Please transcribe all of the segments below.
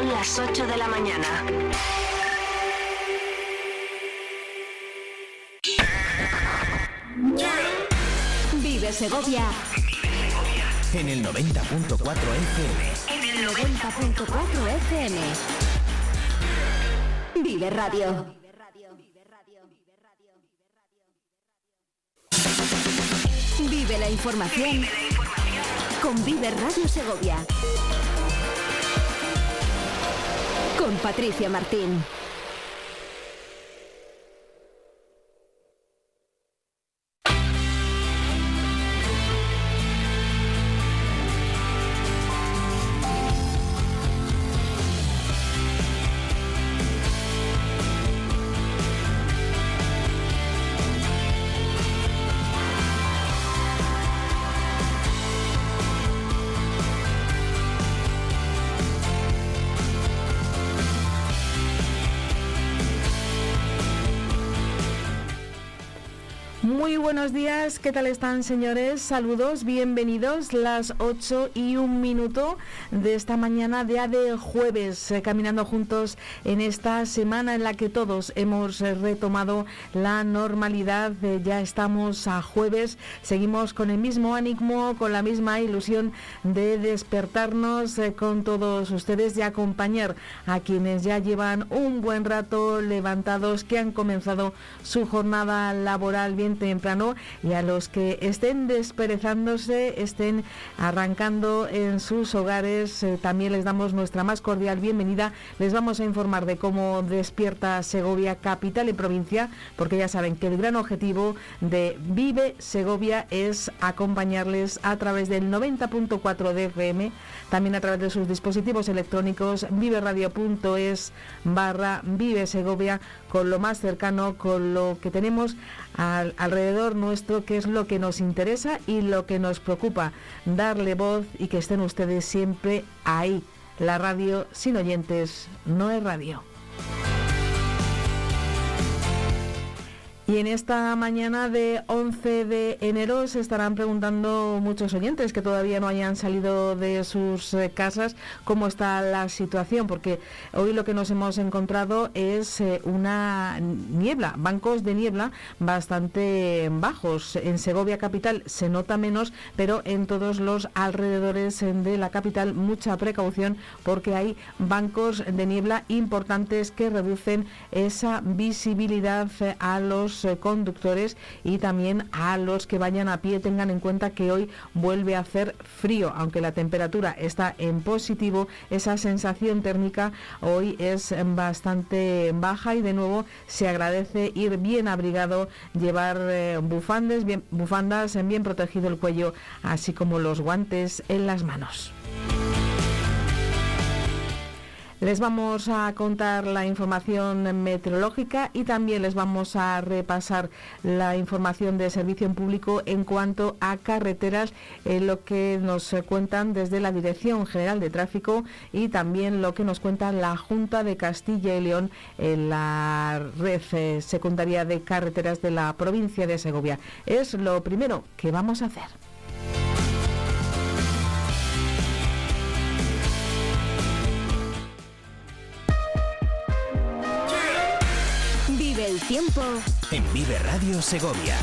Son las 8 de la mañana. Vive Segovia. En el 90.4 FM. En el 90.4 FM. Vive Radio. Vive la información con Vive Radio Segovia. Con Patricia Martín. Buenos días, ¿qué tal están señores? Saludos, bienvenidos, las 8 y un minuto de esta mañana, día de jueves, eh, caminando juntos en esta semana en la que todos hemos eh, retomado la normalidad, eh, ya estamos a jueves, seguimos con el mismo ánimo, con la misma ilusión de despertarnos con todos ustedes y acompañar a quienes ya llevan un buen rato levantados, que han comenzado su jornada laboral bien temprano y a los que estén desperezándose, estén arrancando en sus hogares, eh, también les damos nuestra más cordial bienvenida. Les vamos a informar de cómo despierta Segovia, capital y provincia, porque ya saben que el gran objetivo de Vive Segovia es acompañarles a través del 90.4 de FM, también a través de sus dispositivos electrónicos, viveradio.es barra Vive Segovia, con lo más cercano, con lo que tenemos alrededor nuestro, que es lo que nos interesa y lo que nos preocupa, darle voz y que estén ustedes siempre ahí. La radio sin oyentes no es radio. Y en esta mañana de 11 de enero se estarán preguntando muchos oyentes que todavía no hayan salido de sus eh, casas cómo está la situación, porque hoy lo que nos hemos encontrado es eh, una niebla, bancos de niebla bastante bajos. En Segovia capital se nota menos, pero en todos los alrededores de la capital mucha precaución porque hay bancos de niebla importantes que reducen esa visibilidad eh, a los eh, conductores y también a los que vayan a pie tengan en cuenta que hoy vuelve a hacer frío, aunque la temperatura está en positivo, esa sensación térmica hoy es bastante baja y de nuevo se agradece ir bien abrigado, llevar eh, bufandes, bien, bufandas, bien protegido el cuello, así como los guantes en las manos. Les vamos a contar la información meteorológica y también les vamos a repasar la información de servicio en público en cuanto a carreteras, en lo que nos cuentan desde la Dirección General de Tráfico y también lo que nos cuenta la Junta de Castilla y León en la red eh, secundaria de carreteras de la provincia de Segovia. Es lo primero que vamos a hacer. El tiempo en Vive Radio Segovia.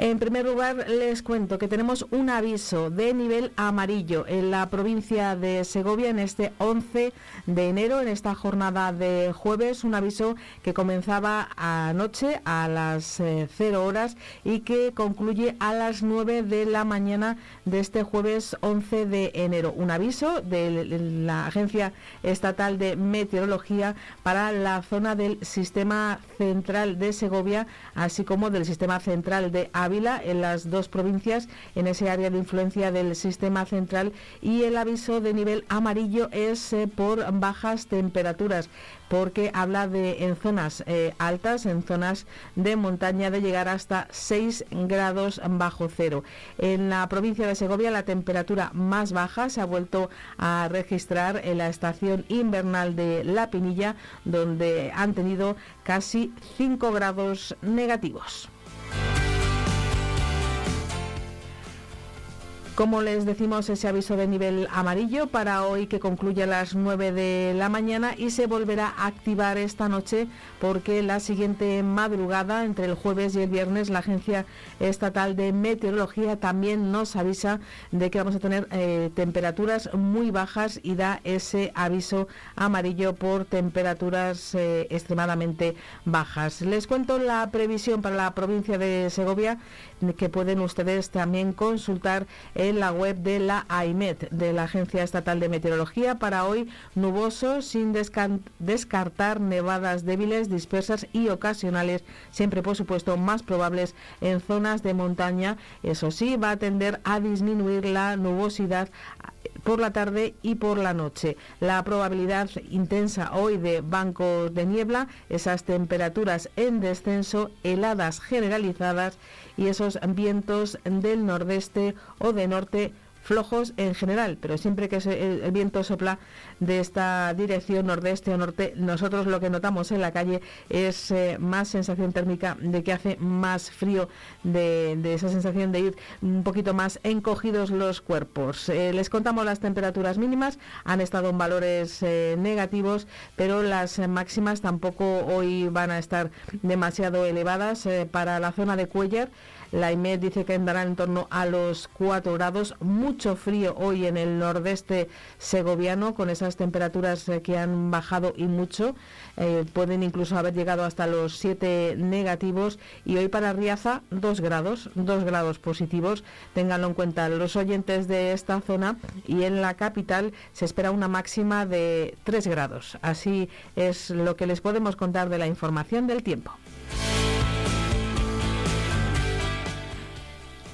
En primer lugar, les cuento que tenemos un aviso de nivel amarillo en la provincia de Segovia en este 11 de enero, en esta jornada de jueves, un aviso que comenzaba anoche a las 0 eh, horas y que concluye a las 9 de la mañana de este jueves 11 de enero. Un aviso de la Agencia Estatal de Meteorología para la zona del sistema central de Segovia, así como del sistema central de En las dos provincias, en ese área de influencia del sistema central, y el aviso de nivel amarillo es eh, por bajas temperaturas porque habla de en zonas eh, altas, en zonas de montaña, de llegar hasta 6 grados bajo cero. En la provincia de Segovia la temperatura más baja se ha vuelto a registrar en la estación invernal de La Pinilla, donde han tenido casi 5 grados negativos. Como les decimos, ese aviso de nivel amarillo para hoy que concluye a las 9 de la mañana y se volverá a activar esta noche porque la siguiente madrugada, entre el jueves y el viernes, la Agencia Estatal de Meteorología también nos avisa de que vamos a tener eh, temperaturas muy bajas y da ese aviso amarillo por temperaturas eh, extremadamente bajas. Les cuento la previsión para la provincia de Segovia que pueden ustedes también consultar en la web de la AIMET, de la Agencia Estatal de Meteorología. Para hoy, nuboso, sin descartar nevadas débiles, dispersas y ocasionales, siempre por supuesto más probables en zonas de montaña. Eso sí, va a tender a disminuir la nubosidad por la tarde y por la noche. La probabilidad intensa hoy de bancos de niebla, esas temperaturas en descenso, heladas generalizadas y esos vientos del nordeste o de norte flojos en general, pero siempre que el, viento sopla de esta dirección nordeste o norte, nosotros lo que notamos en la calle es eh, más sensación térmica de que hace más frío, de, esa sensación de ir un poquito más encogidos los cuerpos. Eh, les contamos las temperaturas mínimas, han estado en valores eh, negativos, pero las máximas tampoco hoy van a estar demasiado elevadas para la zona de Cuellar. La IMED dice que andará en torno a los 4 grados. Mucho frío hoy en el nordeste segoviano, con esas temperaturas eh, que han bajado y mucho. Eh, pueden incluso haber llegado hasta los 7 negativos. Y hoy para Riaza, 2 grados, 2 grados positivos. Ténganlo en cuenta los oyentes de esta zona. Y en la capital se espera una máxima de 3 grados. Así es lo que les podemos contar de la información del tiempo.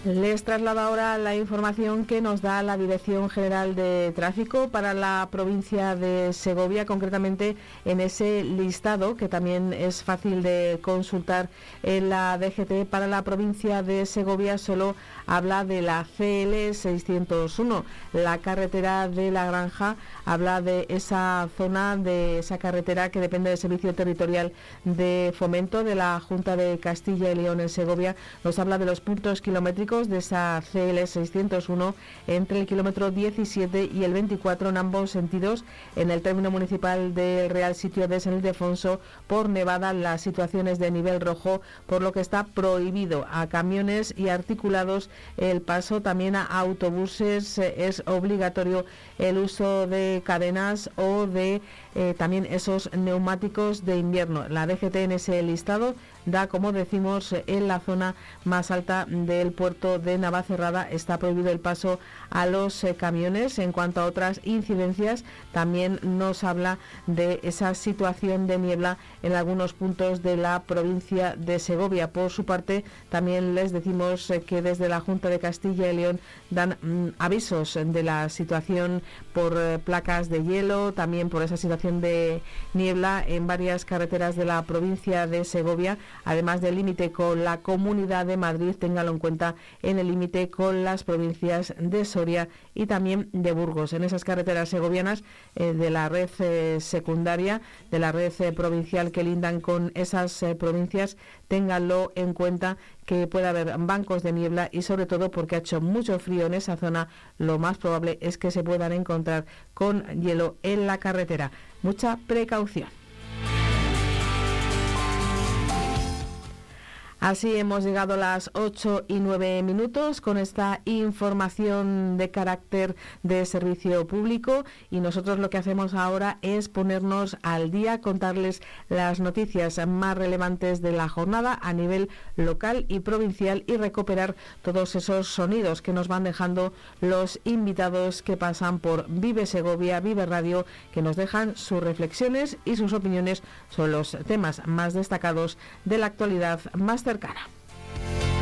Les traslado ahora la información que nos da la Dirección General de Tráfico para la provincia de Segovia, concretamente en ese listado que también es fácil de consultar en la DGT. Para la provincia de Segovia solo habla de la CL 601, la carretera de la Granja, habla de esa zona, de esa carretera que depende del Servicio Territorial de Fomento de la Junta de Castilla y León en Segovia. Nos habla de los puntos kilométricos de esa CL 601 entre el kilómetro 17 y el 24 en ambos sentidos en el término municipal del Real Sitio de San Ildefonso por Nevada las situaciones de nivel rojo por lo que está prohibido a camiones y articulados el paso. También a autobuses es obligatorio el uso de cadenas o de eh, también esos neumáticos de invierno. La DGT en ese listado da, como decimos, en la zona más alta del puerto de Navacerrada. Está prohibido el paso a los eh, camiones. En cuanto a otras incidencias, también nos habla de esa situación de niebla en algunos puntos de la provincia de Segovia. Por su parte, también les decimos eh, que desde la Junta de Castilla y León dan mm, avisos de la situación por placas de hielo, también por esa situación de niebla en varias carreteras de la provincia de Segovia, además del límite con la Comunidad de Madrid, téngalo en cuenta en el límite con las provincias de Soria y también de Burgos. En esas carreteras segovianas eh, de la red eh, secundaria, de la red eh, provincial que lindan con esas provincias, ténganlo en cuenta que puede haber bancos de niebla y sobre todo porque ha hecho mucho frío en esa zona, lo más probable es que se puedan encontrar con hielo en la carretera. Mucha precaución. Así hemos llegado a las 8 y 9 minutos con esta información de carácter de servicio público y nosotros lo que hacemos ahora es ponernos al día, contarles las noticias más relevantes de la jornada a nivel local y provincial y recuperar todos esos sonidos que nos van dejando los invitados que pasan por Vive Segovia, Vive Radio, que nos dejan sus reflexiones y sus opiniones sobre los temas más destacados de la actualidad más cercana.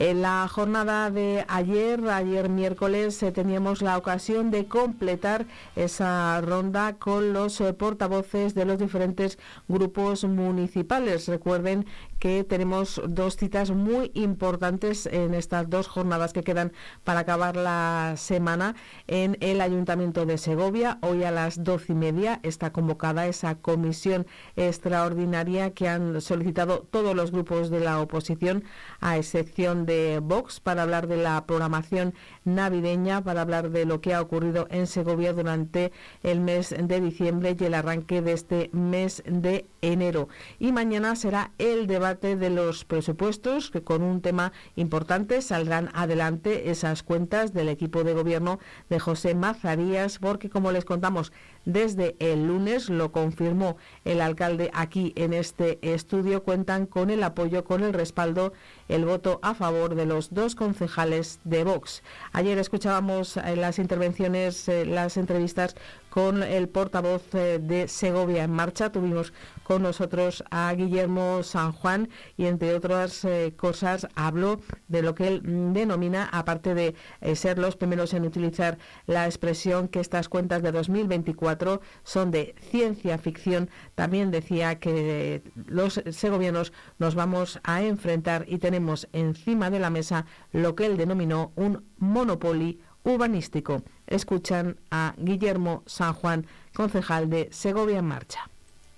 En la jornada de ayer, ayer miércoles, eh, teníamos la ocasión de completar esa ronda con los eh, portavoces de los diferentes grupos municipales. Recuerden que tenemos dos citas muy importantes en estas dos jornadas que quedan para acabar la semana en el Ayuntamiento de Segovia. Hoy a las doce y media está convocada esa comisión extraordinaria que han solicitado todos los grupos de la oposición, a excepción de Vox para hablar de la programación navideña, para hablar de lo que ha ocurrido en Segovia durante el mes de diciembre y el arranque de este mes de enero. Y mañana será el debate de los presupuestos, que con un tema importante saldrán adelante esas cuentas del equipo de gobierno de José Mazarías, porque como les contamos, desde el lunes, lo confirmó el alcalde aquí en este estudio, cuentan con el apoyo, con el respaldo, el voto a favor de los dos concejales de Vox. Ayer escuchábamos en las intervenciones, eh, las entrevistas con el portavoz eh, de Segovia en Marcha. Tuvimos con nosotros a Guillermo San Juan y entre otras eh, cosas habló de lo que él denomina, aparte de eh, ser los primeros en utilizar la expresión que estas cuentas de 2024 son de ciencia ficción, también decía que los segovianos nos vamos a enfrentar y tenemos encima de la mesa lo que él denominó un monopolio urbanístico. Escuchan a Guillermo San Juan, concejal de Segovia en Marcha.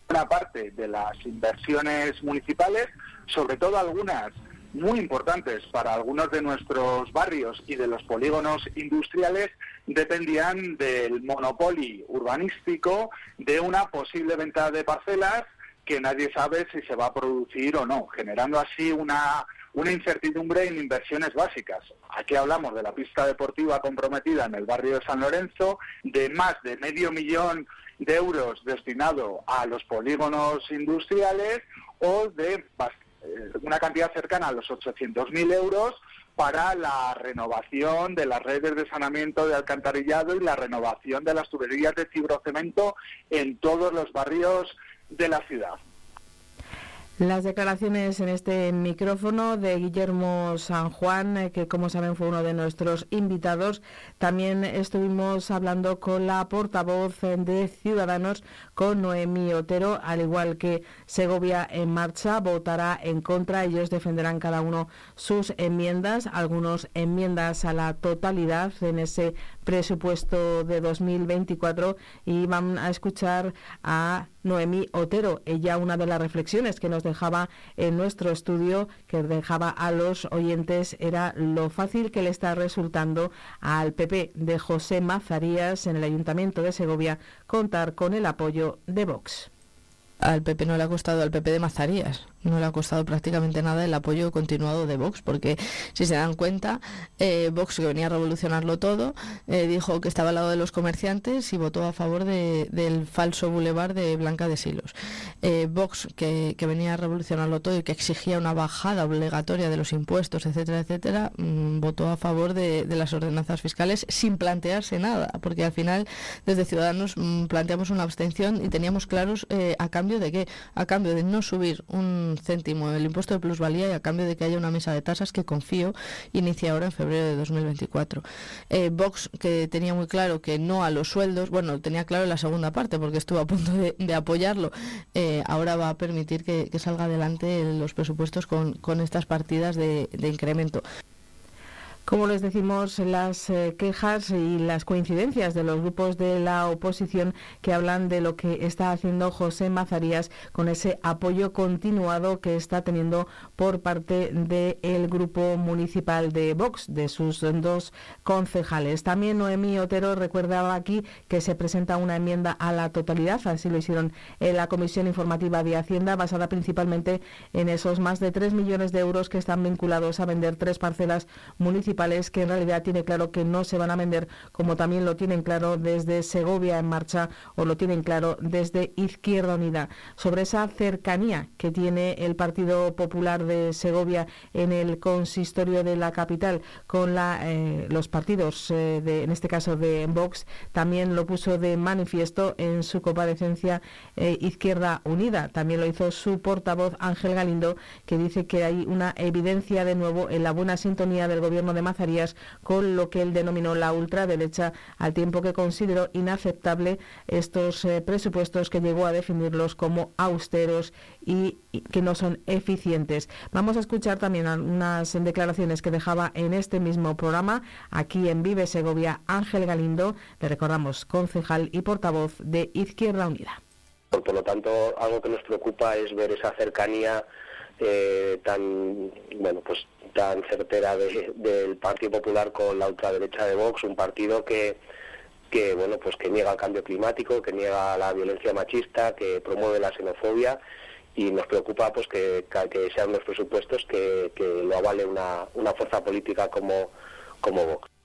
Una parte de las inversiones municipales, sobre todo algunas muy importantes para algunos de nuestros barrios y de los polígonos industriales, dependían del monopolio urbanístico de una posible venta de parcelas que nadie sabe si se va a producir o no, generando así una una incertidumbre en inversiones básicas. Aquí hablamos de la pista deportiva comprometida en el barrio de San Lorenzo, de más de medio millón de euros destinado a los polígonos industriales o de eh, una cantidad cercana a los 800.000 euros para la renovación de las redes de saneamiento de alcantarillado y la renovación de las tuberías de fibrocemento en todos los barrios de la ciudad. Las declaraciones en este micrófono de Guillermo San Juan, eh, que como saben fue uno de nuestros invitados. También estuvimos hablando con la portavoz de Ciudadanos, con Noemí Otero, al igual que Segovia en marcha, votará en contra. Ellos defenderán cada uno sus enmiendas, algunos enmiendas a la totalidad en ese presupuesto de 2024 y van a escuchar a Noemí Otero. Ella una de las reflexiones que nos dejaba en nuestro estudio, que dejaba a los oyentes, era lo fácil que le está resultando al PP de José Mazarías en el Ayuntamiento de Segovia contar con el apoyo de Vox. Al PP no le ha costado, al PP de Mazarías, no le ha costado prácticamente nada el apoyo continuado de Vox, porque si se dan cuenta, eh, Vox, que venía a revolucionarlo todo, eh, dijo que estaba al lado de los comerciantes y votó a favor del falso bulevar de Blanca de Silos. Eh, Vox, que, venía a revolucionarlo todo y que exigía una bajada obligatoria de los impuestos, etcétera, etcétera, mm, votó a favor de, las ordenanzas fiscales sin plantearse nada, porque al final desde Ciudadanos mm, planteamos una abstención y teníamos claros a cambio de qué, a cambio de no subir un céntimo el impuesto de plusvalía y a cambio de que haya una mesa de tasas que confío inicia ahora en febrero de 2024. Eh, Vox, que tenía muy claro que no a los sueldos, bueno, tenía claro la segunda parte porque estuvo a punto de, apoyarlo, eh, ahora va a permitir que, salga adelante los presupuestos con, estas partidas de incremento. Como les decimos, las eh, quejas y las coincidencias de los grupos de la oposición que hablan de lo que está haciendo José Mazarías con ese apoyo continuado que está teniendo por parte del grupo municipal de Vox, de sus dos concejales. También Noemí Otero recordaba aquí que se presenta una enmienda a la totalidad, así lo hicieron en la Comisión Informativa de Hacienda, basada principalmente en esos más de 3 millones de euros que están vinculados a vender tres parcelas municipales municipales que en realidad tiene claro que no se van a vender, como también lo tienen claro desde Segovia en marcha o lo tienen claro desde Izquierda Unida. Sobre esa cercanía que tiene el Partido Popular de Segovia en el consistorio de la capital con eh, los partidos, eh, de, en este caso de Vox, también lo puso de manifiesto en su comparecencia eh, Izquierda Unida. También lo hizo su portavoz Ángel Galindo, que dice que hay una evidencia de nuevo en la buena sintonía del gobierno de Mazarías con lo que él denominó la ultraderecha, al tiempo que consideró inaceptable estos presupuestos que llegó a definirlos como austeros y, que no son eficientes. Vamos a escuchar también unas declaraciones que dejaba en este mismo programa, aquí en Vive Segovia, Ángel Galindo, le recordamos, concejal y portavoz de Izquierda Unida. Por lo tanto, algo que nos preocupa es ver esa cercanía eh, tan bueno pues tan certera del Partido Popular con la ultraderecha de Vox, un partido que que bueno pues que niega el cambio climático, que niega la violencia machista, que promueve la xenofobia y nos preocupa pues que, que sean los presupuestos que, que lo avale una, una fuerza política como, como Vox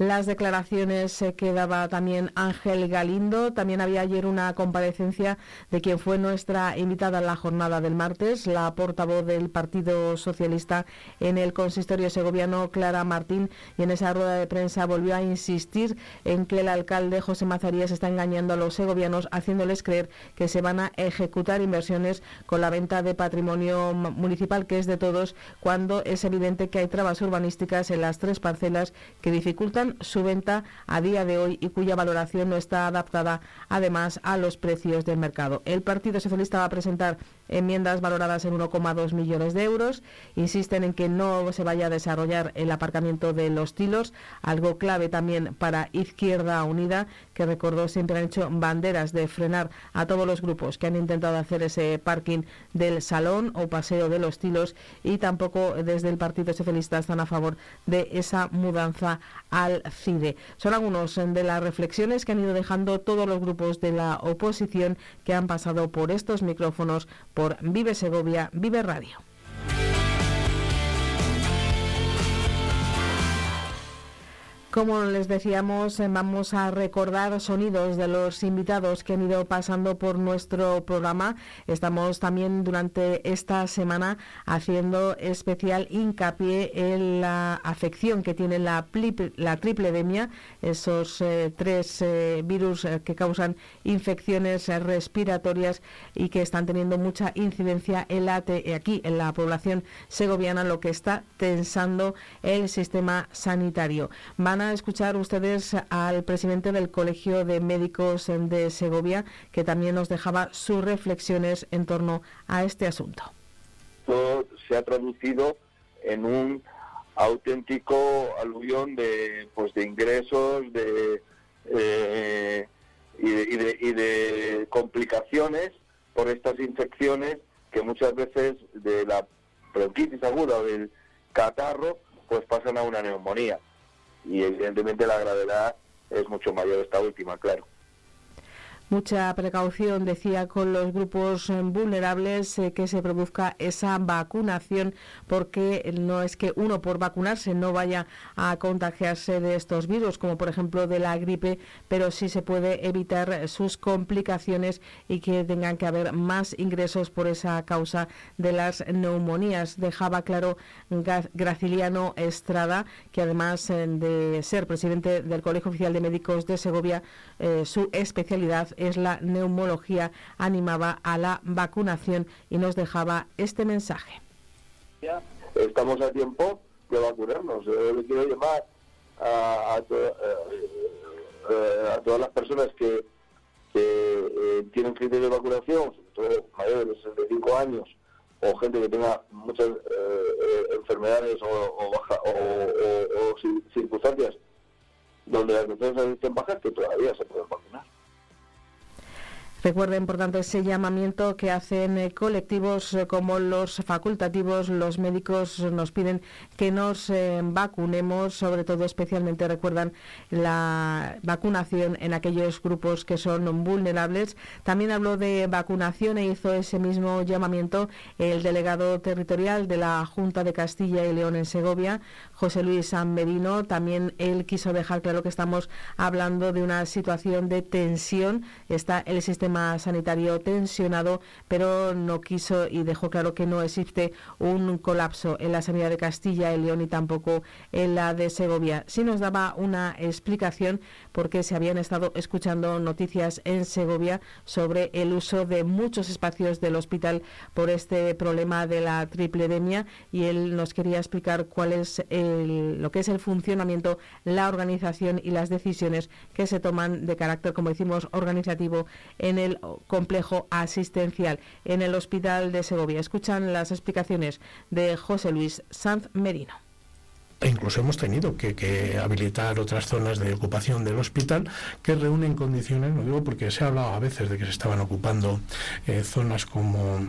las declaraciones que daba también Ángel Galindo. También había ayer una comparecencia de quien fue nuestra invitada en la jornada del martes, la portavoz del Partido Socialista en el consistorio segoviano, Clara Martín, y en esa rueda de prensa volvió a insistir en que el alcalde José Mazarías está engañando a los segovianos, haciéndoles creer que se van a ejecutar inversiones con la venta de patrimonio municipal, que es de todos, cuando es evidente que hay trabas urbanísticas en las tres parcelas que dificultan su venta a día de hoy y cuya valoración no está adaptada además a los precios del mercado. El Partido Socialista va a presentar enmiendas valoradas en 1,2 millones de euros. Insisten en que no se vaya a desarrollar el aparcamiento de los tilos, algo clave también para Izquierda Unida, que recordó siempre han hecho banderas de frenar a todos los grupos que han intentado hacer ese parking del salón o paseo de los tilos y tampoco desde el Partido Socialista están a favor de esa mudanza al CIDE. Son algunos de las reflexiones que han ido dejando todos los grupos de la oposición que han pasado por estos micrófonos Vive Segovia, Vive Radio. Como les decíamos, eh, vamos a recordar sonidos de los invitados que han ido pasando por nuestro programa. Estamos también durante esta semana haciendo especial hincapié en la afección que tiene la, la tripledemia, esos eh, tres eh, virus que causan infecciones respiratorias y que están teniendo mucha incidencia en la, aquí en la población segoviana, lo que está tensando el sistema sanitario a escuchar ustedes al presidente del Colegio de Médicos de Segovia, que también nos dejaba sus reflexiones en torno a este asunto. Todo se ha traducido en un auténtico aluvión de, pues, de ingresos de, eh, y, de, y de complicaciones por estas infecciones que muchas veces de la bronquitis aguda o del catarro pues pasan a una neumonía y evidentemente la gravedad es mucho mayor esta última, claro mucha precaución, decía, con los grupos eh, vulnerables eh, que se produzca esa vacunación, porque no es que uno por vacunarse no vaya a contagiarse de estos virus, como por ejemplo de la gripe, pero sí se puede evitar sus complicaciones y que tengan que haber más ingresos por esa causa de las neumonías. Dejaba claro Graciliano Estrada, que además eh, de ser presidente del Colegio Oficial de Médicos de Segovia, su especialidad es la neumología, animaba a la vacunación y nos dejaba este mensaje. Estamos a tiempo de vacunarnos. Yo le quiero llamar a, eh, eh, todas las personas que, eh, tienen criterio de vacunación, sobre todo mayores de 65 años, o gente que tenga muchas enfermedades o, o, circunstancias donde las defensas estén bajas, que todavía se pueden vacunar. Recuerden, por tanto, ese llamamiento que hacen eh, colectivos eh, como los facultativos, los médicos nos piden que nos eh, vacunemos, sobre todo especialmente recuerdan la vacunación en aquellos grupos que son vulnerables. También habló de vacunación e hizo ese mismo llamamiento el delegado territorial de la Junta de Castilla y León en Segovia, José Luis San Merino. También él quiso dejar claro que estamos hablando de una situación de tensión. Está el sistema sanitario tensionado, pero no quiso y dejó claro que no existe un colapso en la sanidad de Castilla y León y tampoco en la de Segovia. Sí nos daba una explicación porque se habían estado escuchando noticias en Segovia sobre el uso de muchos espacios del hospital por este problema de la tripledemia y él nos quería explicar cuál es el lo que es el funcionamiento, la organización y las decisiones que se toman de carácter, como decimos, organizativo en el complejo asistencial en el Hospital de Segovia. Escuchan las explicaciones de José Luis Sanz Merino. E incluso hemos tenido que, habilitar otras zonas de ocupación del hospital que reúnen condiciones, no digo porque se ha hablado a veces de que se estaban ocupando eh, zonas como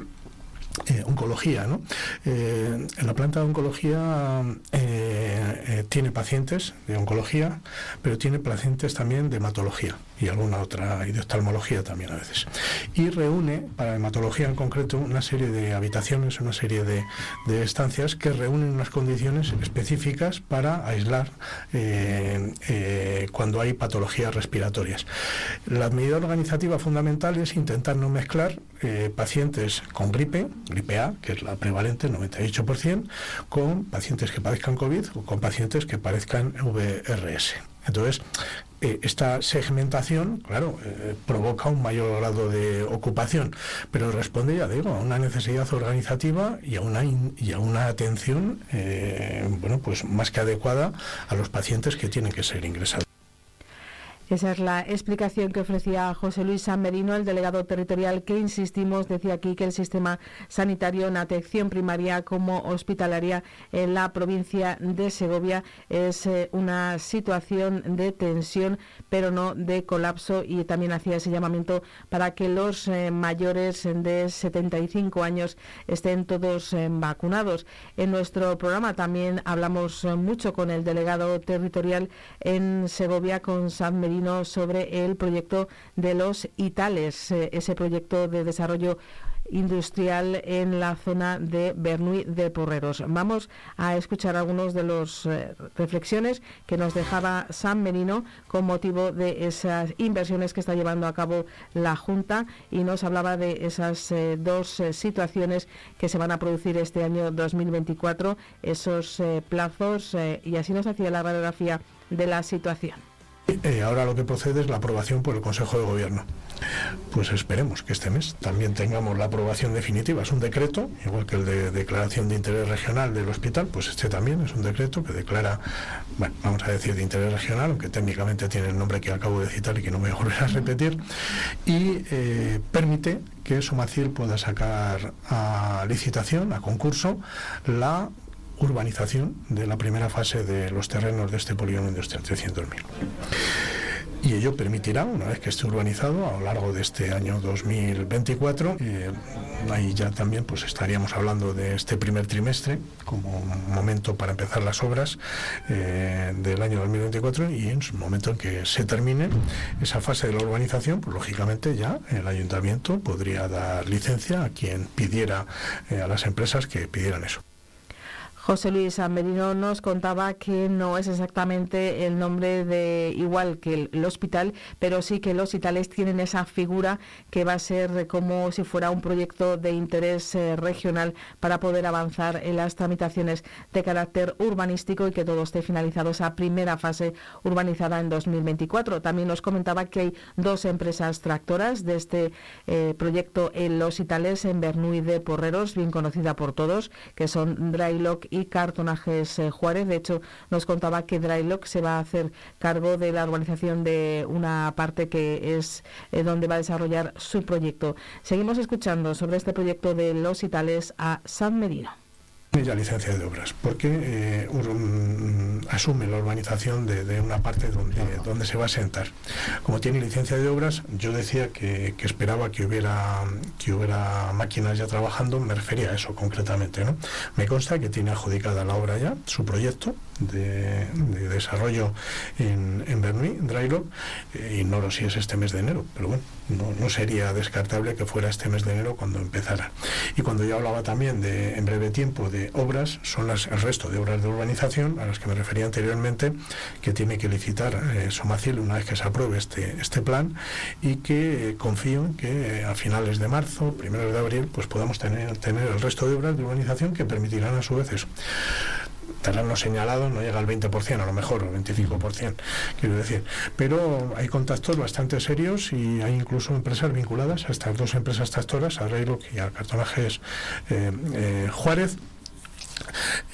eh, oncología. ¿no? Eh, en la planta de oncología tiene pacientes de oncología, pero tiene pacientes también de hematología y alguna otra, y de oftalmología también a veces. Y reúne, para hematología en concreto, una serie de habitaciones, una serie de, estancias que reúnen unas condiciones específicas para aislar cuando hay patologías respiratorias. La medida organizativa fundamental es intentar no mezclar pacientes con gripe, gripe A, que es la prevalente, 98%, con pacientes que padezcan COVID o con pacientes que padezcan VRS. Entonces, eh, esta segmentación, claro, eh, provoca un mayor grado de ocupación, pero responde, ya digo, a una necesidad organizativa y a una, y a una atención, eh, bueno, pues más que adecuada a los pacientes que tienen que ser ingresados. Esa es la explicación que ofrecía José Luis San Merino, el delegado territorial, que insistimos, decía aquí que el sistema sanitario en atención primaria como hospitalaria en la provincia de Segovia es eh, una situación de tensión, pero no de colapso, y también hacía ese llamamiento para que los eh, mayores de 75 años estén todos eh, vacunados. En nuestro programa también hablamos mucho con el delegado territorial en Segovia, con San Merino sobre el proyecto de los Itales, eh, ese proyecto de desarrollo industrial en la zona de Bernuy de Porreros. Vamos a escuchar algunos de las eh, reflexiones que nos dejaba San Merino con motivo de esas inversiones que está llevando a cabo la Junta y nos hablaba de esas eh, dos situaciones que se van a producir este año 2024, esos plazos y así nos hacía la radiografía de la situación. Eh, ahora lo que procede es la aprobación por el Consejo de Gobierno. Pues esperemos que este mes también tengamos la aprobación definitiva. Es un decreto, igual que el de declaración de interés regional del hospital, pues este también es un decreto que declara, bueno, vamos a decir de interés regional, aunque técnicamente tiene el nombre que acabo de citar y que no voy a volver a repetir, y eh, permite que Somacil pueda sacar a licitación, a concurso, la urbanización de la primera fase de los terrenos de este polígono industrial 300.000. Y ello permitirá, una vez que esté urbanizado, a lo largo de este año 2024, eh, ahí ya también pues estaríamos hablando de este primer trimestre como momento para empezar las obras eh, del año 2024 y en su momento en que se termine esa fase de la urbanización, pues lógicamente ya el ayuntamiento podría dar licencia a quien pidiera, eh, a las empresas que pidieran eso. José Luis Amerino nos contaba que no es exactamente el nombre de igual que el, hospital, pero sí que los hospitales tienen esa figura que va a ser como si fuera un proyecto de interés eh, regional para poder avanzar en las tramitaciones de carácter urbanístico y que todo esté finalizado esa primera fase urbanizada en 2024. También nos comentaba que hay dos empresas tractoras de este eh, proyecto en los hospitales en Bernuy de Porreros, bien conocida por todos, que son Drylock y Cartonajes eh, Juárez. De hecho, nos contaba que Drylock se va a hacer cargo de la urbanización de una parte que es eh, donde va a desarrollar su proyecto. Seguimos escuchando sobre este proyecto de los Itales a San Medina. Ya licencia de obras, porque eh, asume la urbanización de, una parte donde, donde se va a sentar. Como tiene licencia de obras, yo decía que, esperaba que hubiera, que hubiera máquinas ya trabajando, me refería a eso concretamente. ¿no? Me consta que tiene adjudicada la obra ya, su proyecto de, desarrollo en, en Bernuy, Drylock, eh, ignoro si es este mes de enero, pero bueno, no, no sería descartable que fuera este mes de enero cuando empezara. Y cuando yo hablaba también de en breve tiempo de obras son las, el resto de obras de urbanización a las que me refería anteriormente, que tiene que licitar eh, Somacil una vez que se apruebe este, este plan y que eh, confío en que eh, a finales de marzo, primeros de abril, pues podamos tener, tener el resto de obras de urbanización que permitirán a su vez eso terreno señalado no llega al 20%, a lo mejor, al 25%, quiero decir. Pero hay contactos bastante serios y hay incluso empresas vinculadas a estas dos empresas tractoras, a y a Cartonajes Juárez,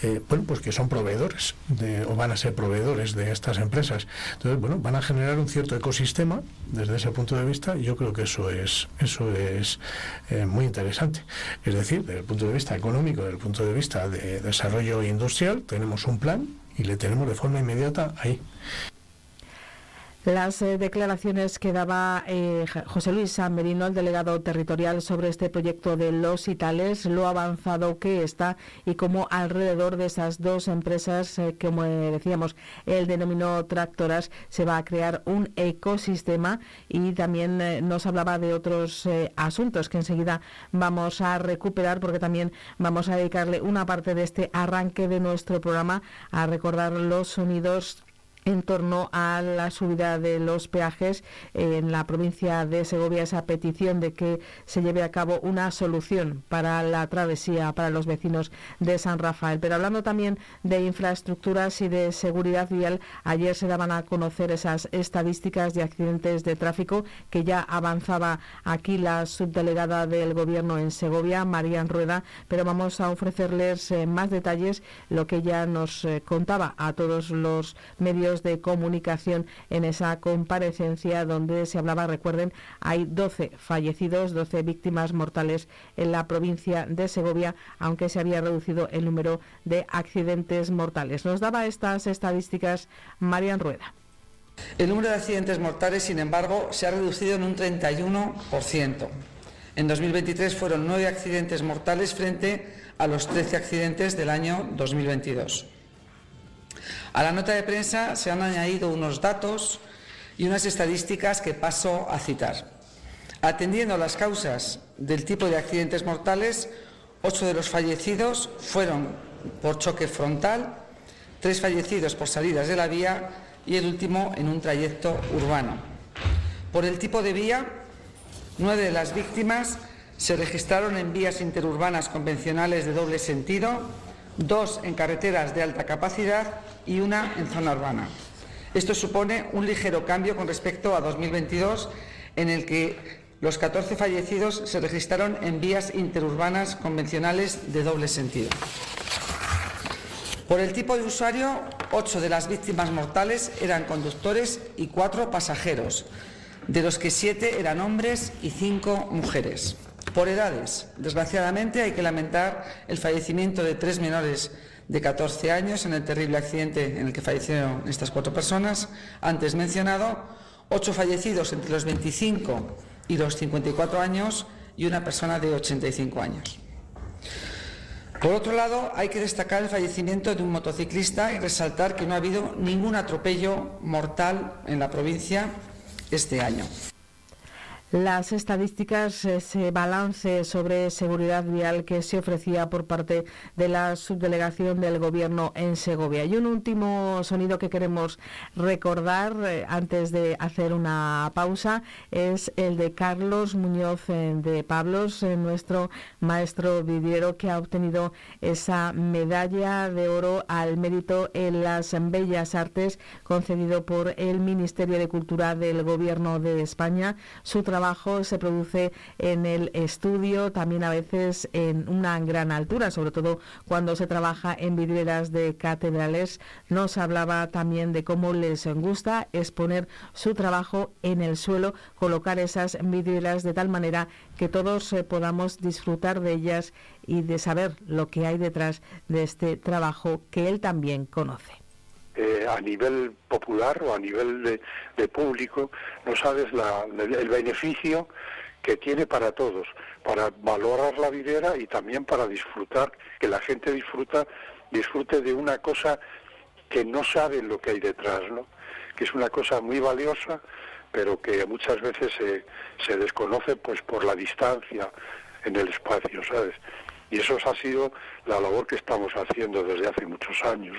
eh, bueno, pues que son proveedores de, o van a ser proveedores de estas empresas. Entonces, bueno, van a generar un cierto ecosistema desde ese punto de vista yo creo que eso es, eso es eh, muy interesante. Es decir, desde el punto de vista económico, desde el punto de vista de desarrollo industrial, tenemos un plan y le tenemos de forma inmediata ahí. Las eh, declaraciones que daba eh, José Luis San Merino, el delegado territorial, sobre este proyecto de los Itales, lo avanzado que está y cómo alrededor de esas dos empresas, eh, como decíamos, él denominó tractoras, se va a crear un ecosistema. Y también nos hablaba de otros asuntos que enseguida vamos a recuperar porque también vamos a dedicarle una parte de este arranque de nuestro programa a recordar los sonidos en torno a la subida de los peajes en la provincia de Segovia, esa petición de que se lleve a cabo una solución para la travesía para los vecinos de San Rafael. Pero hablando también de infraestructuras y de seguridad vial, ayer se daban a conocer esas estadísticas de accidentes de tráfico que ya avanzaba aquí la subdelegada del Gobierno en Segovia, María Rueda, pero vamos a ofrecerles eh, más detalles, lo que ella nos eh, contaba a todos los medios de comunicación en esa comparecencia donde se hablaba, recuerden, hay 12 fallecidos, 12 víctimas mortales en la provincia de Segovia, aunque se había reducido el número de accidentes mortales. Nos daba estas estadísticas Marian Rueda. El número de accidentes mortales, sin embargo, se ha reducido en un 31%. En 2023 fueron 9 accidentes mortales frente a los 13 accidentes del año 2022. A la nota de prensa se han añadido unos datos y unas estadísticas que paso a citar. Atendiendo a las causas del tipo de accidentes mortales, ocho de los fallecidos fueron por choque frontal, tres fallecidos por salidas de la vía y el último en un trayecto urbano. Por el tipo de vía, nueve de las víctimas se registraron en vías interurbanas convencionales de doble sentido, dos en carreteras de alta capacidad y una en zona urbana. Esto supone un ligero cambio con respecto a 2022, en el que los 14 fallecidos se registraron en vías interurbanas convencionales de doble sentido. Por el tipo de usuario, ocho de las víctimas mortales eran conductores y cuatro pasajeros, de los que siete eran hombres y cinco mujeres. Por edades, desgraciadamente hay que lamentar el fallecimiento de tres menores de 14 años en el terrible accidente en el que fallecieron estas cuatro personas, antes mencionado, ocho fallecidos entre los 25 y los 54 años y una persona de 85 años. Por otro lado, hay que destacar el fallecimiento de un motociclista y resaltar que no ha habido ningún atropello mortal en la provincia este año las estadísticas, ese balance sobre seguridad vial que se ofrecía por parte de la subdelegación del Gobierno en Segovia. Y un último sonido que queremos recordar eh, antes de hacer una pausa es el de Carlos Muñoz eh, de Pablos, eh, nuestro maestro viviero que ha obtenido esa medalla de oro al mérito en las bellas artes concedido por el Ministerio de Cultura del Gobierno de España. Se produce en el estudio, también a veces en una gran altura, sobre todo cuando se trabaja en vidrieras de catedrales. Nos hablaba también de cómo les gusta exponer su trabajo en el suelo, colocar esas vidrieras de tal manera que todos eh, podamos disfrutar de ellas y de saber lo que hay detrás de este trabajo que él también conoce. Eh, a nivel popular o a nivel de, público, no sabes el beneficio que tiene para todos, para valorar la videra y también para disfrutar, que la gente disfruta, disfrute de una cosa que no sabe lo que hay detrás, ¿no? que es una cosa muy valiosa, pero que muchas veces se, se desconoce pues por la distancia en el espacio, ¿sabes? Y eso ha sido la labor que estamos haciendo desde hace muchos años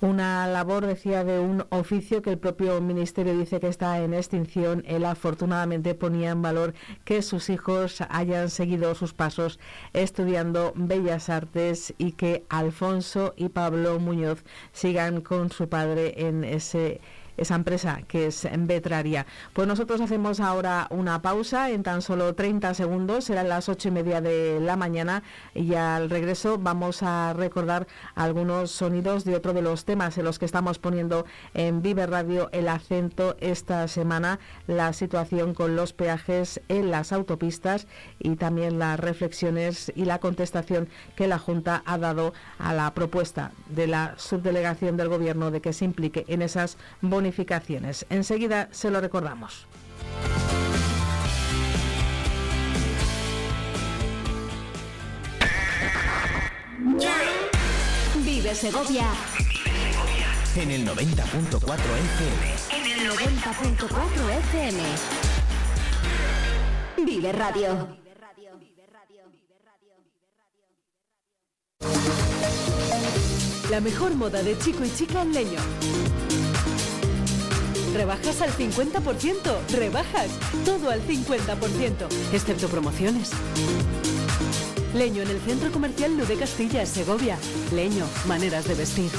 una labor, decía, de un oficio que el propio Ministerio dice que está en extinción. Él afortunadamente ponía en valor que sus hijos hayan seguido sus pasos estudiando Bellas Artes y que Alfonso y Pablo Muñoz sigan con su padre en ese esa empresa que es Betraria. Pues nosotros hacemos ahora una pausa en tan solo 30 segundos, serán las ocho y media de la mañana y al regreso vamos a recordar algunos sonidos de otro de los temas en los que estamos poniendo en Vive Radio el acento esta semana, la situación con los peajes en las autopistas y también las reflexiones y la contestación que la Junta ha dado a la propuesta de la subdelegación del Gobierno de que se implique en esas bonificaciones Enseguida se lo recordamos. Vive Segovia. En el 90.4 FM. En el 90.4 FM. Vive Radio. La mejor moda de chico y chica en leño Rebajas al 50%. Rebajas. Todo al 50%. Excepto promociones. Leño en el Centro Comercial Lude Castilla, Segovia. Leño, maneras de vestir.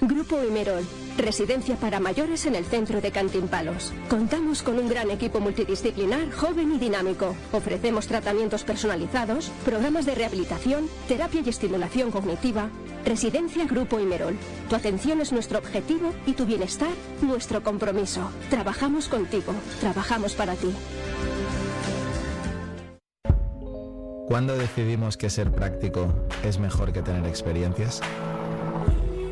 Grupo Imerol, residencia para mayores en el centro de Cantimpalos. Contamos con un gran equipo multidisciplinar, joven y dinámico. Ofrecemos tratamientos personalizados, programas de rehabilitación, terapia y estimulación cognitiva, Residencia Grupo Imerol. Tu atención es nuestro objetivo y tu bienestar nuestro compromiso. Trabajamos contigo, trabajamos para ti. ¿Cuándo decidimos que ser práctico es mejor que tener experiencias?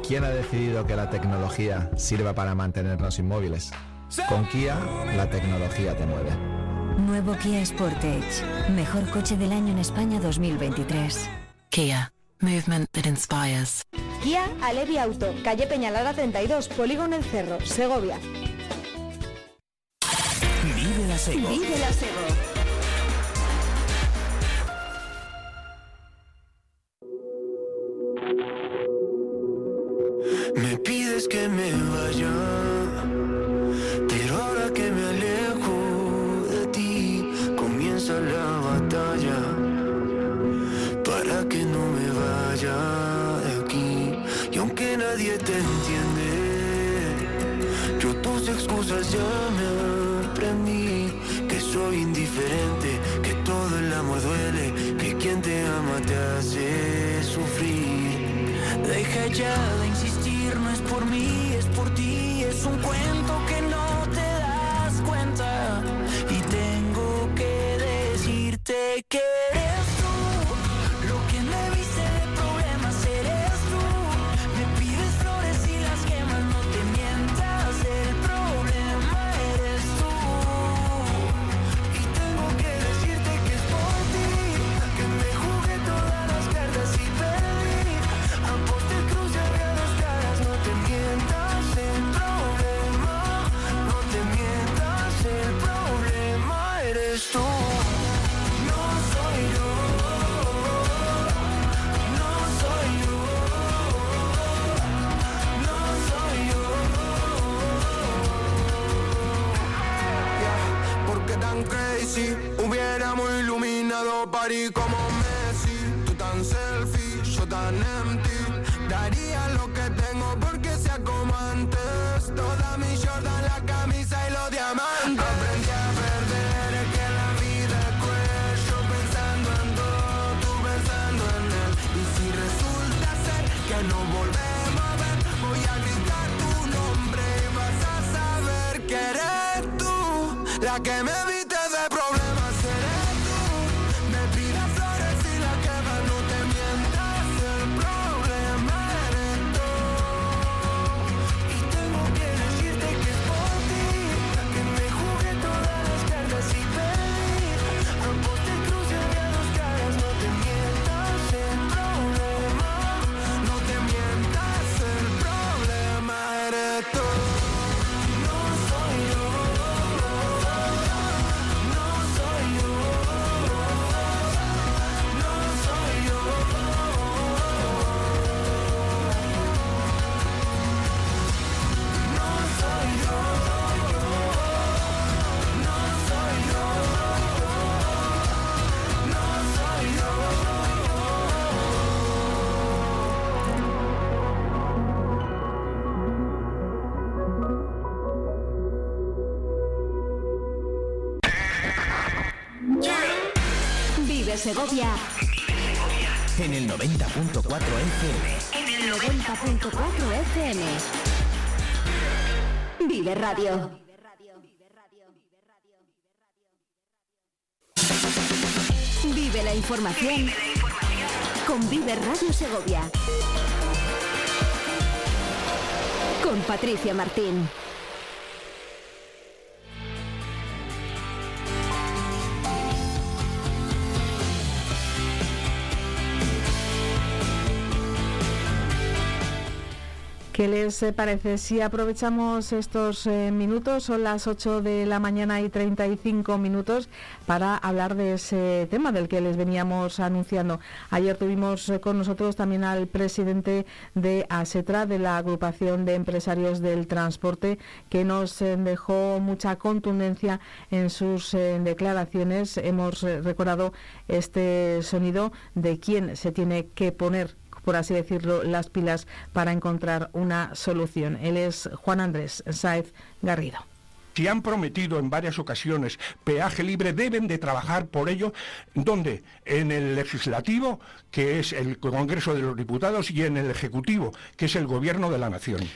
¿Quién ha decidido que la tecnología sirva para mantenernos inmóviles? Con Kia, la tecnología te mueve. Nuevo Kia Sportage. Mejor coche del año en España 2023. Kia. Movement that inspires. Kia Alevi Auto, calle Peñalara 32, Polígono El Cerro, Segovia. Vive la Sego. Vive la Sego. Ya me aprendí que soy indiferente, que todo el amor duele, que quien te ama te hace sufrir. Deja ya de insistir, no es por mí, es por ti, es un cuento Segovia En el 90.4 FM. en el 90.4 FM. Vive Radio. Vive la información con Vive Radio Segovia. Con Patricia Martín. ¿Qué les eh, parece si aprovechamos estos eh, minutos? Son las 8 de la mañana y 35 minutos para hablar de ese tema del que les veníamos anunciando. Ayer tuvimos eh, con nosotros también al presidente de ASETRA, de la Agrupación de Empresarios del Transporte, que nos dejó mucha contundencia en sus declaraciones. Hemos recordado este sonido de quién se tiene que poner por así decirlo, las pilas para encontrar una solución. Él es Juan Andrés Sáez Garrido. Si han prometido en varias ocasiones peaje libre, deben de trabajar por ello. ¿Dónde? En el legislativo, que es el Congreso de los Diputados, y en el Ejecutivo, que es el Gobierno de la Nación.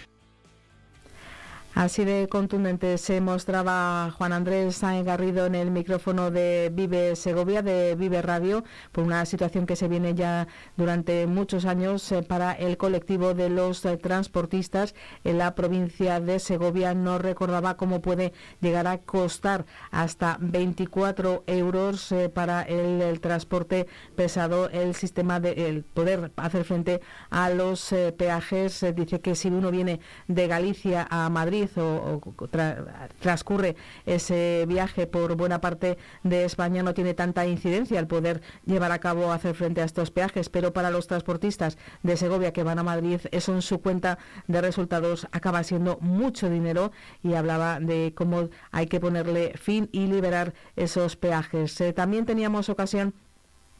Así de contundente se mostraba Juan Andrés Sáenz Garrido en el micrófono de Vive Segovia, de Vive Radio, por una situación que se viene ya durante muchos años eh, para el colectivo de los eh, transportistas en la provincia de Segovia. No recordaba cómo puede llegar a costar hasta 24 euros eh, para el, el transporte pesado, el sistema de el poder hacer frente a los peajes. Dice que si uno viene de Galicia a Madrid o, o tra- transcurre ese viaje por buena parte de España no tiene tanta incidencia el poder llevar a cabo hacer frente a estos peajes, pero para los transportistas de Segovia que van a Madrid, eso en su cuenta de resultados acaba siendo mucho dinero y hablaba de cómo hay que ponerle fin y liberar esos peajes. Eh, también teníamos ocasión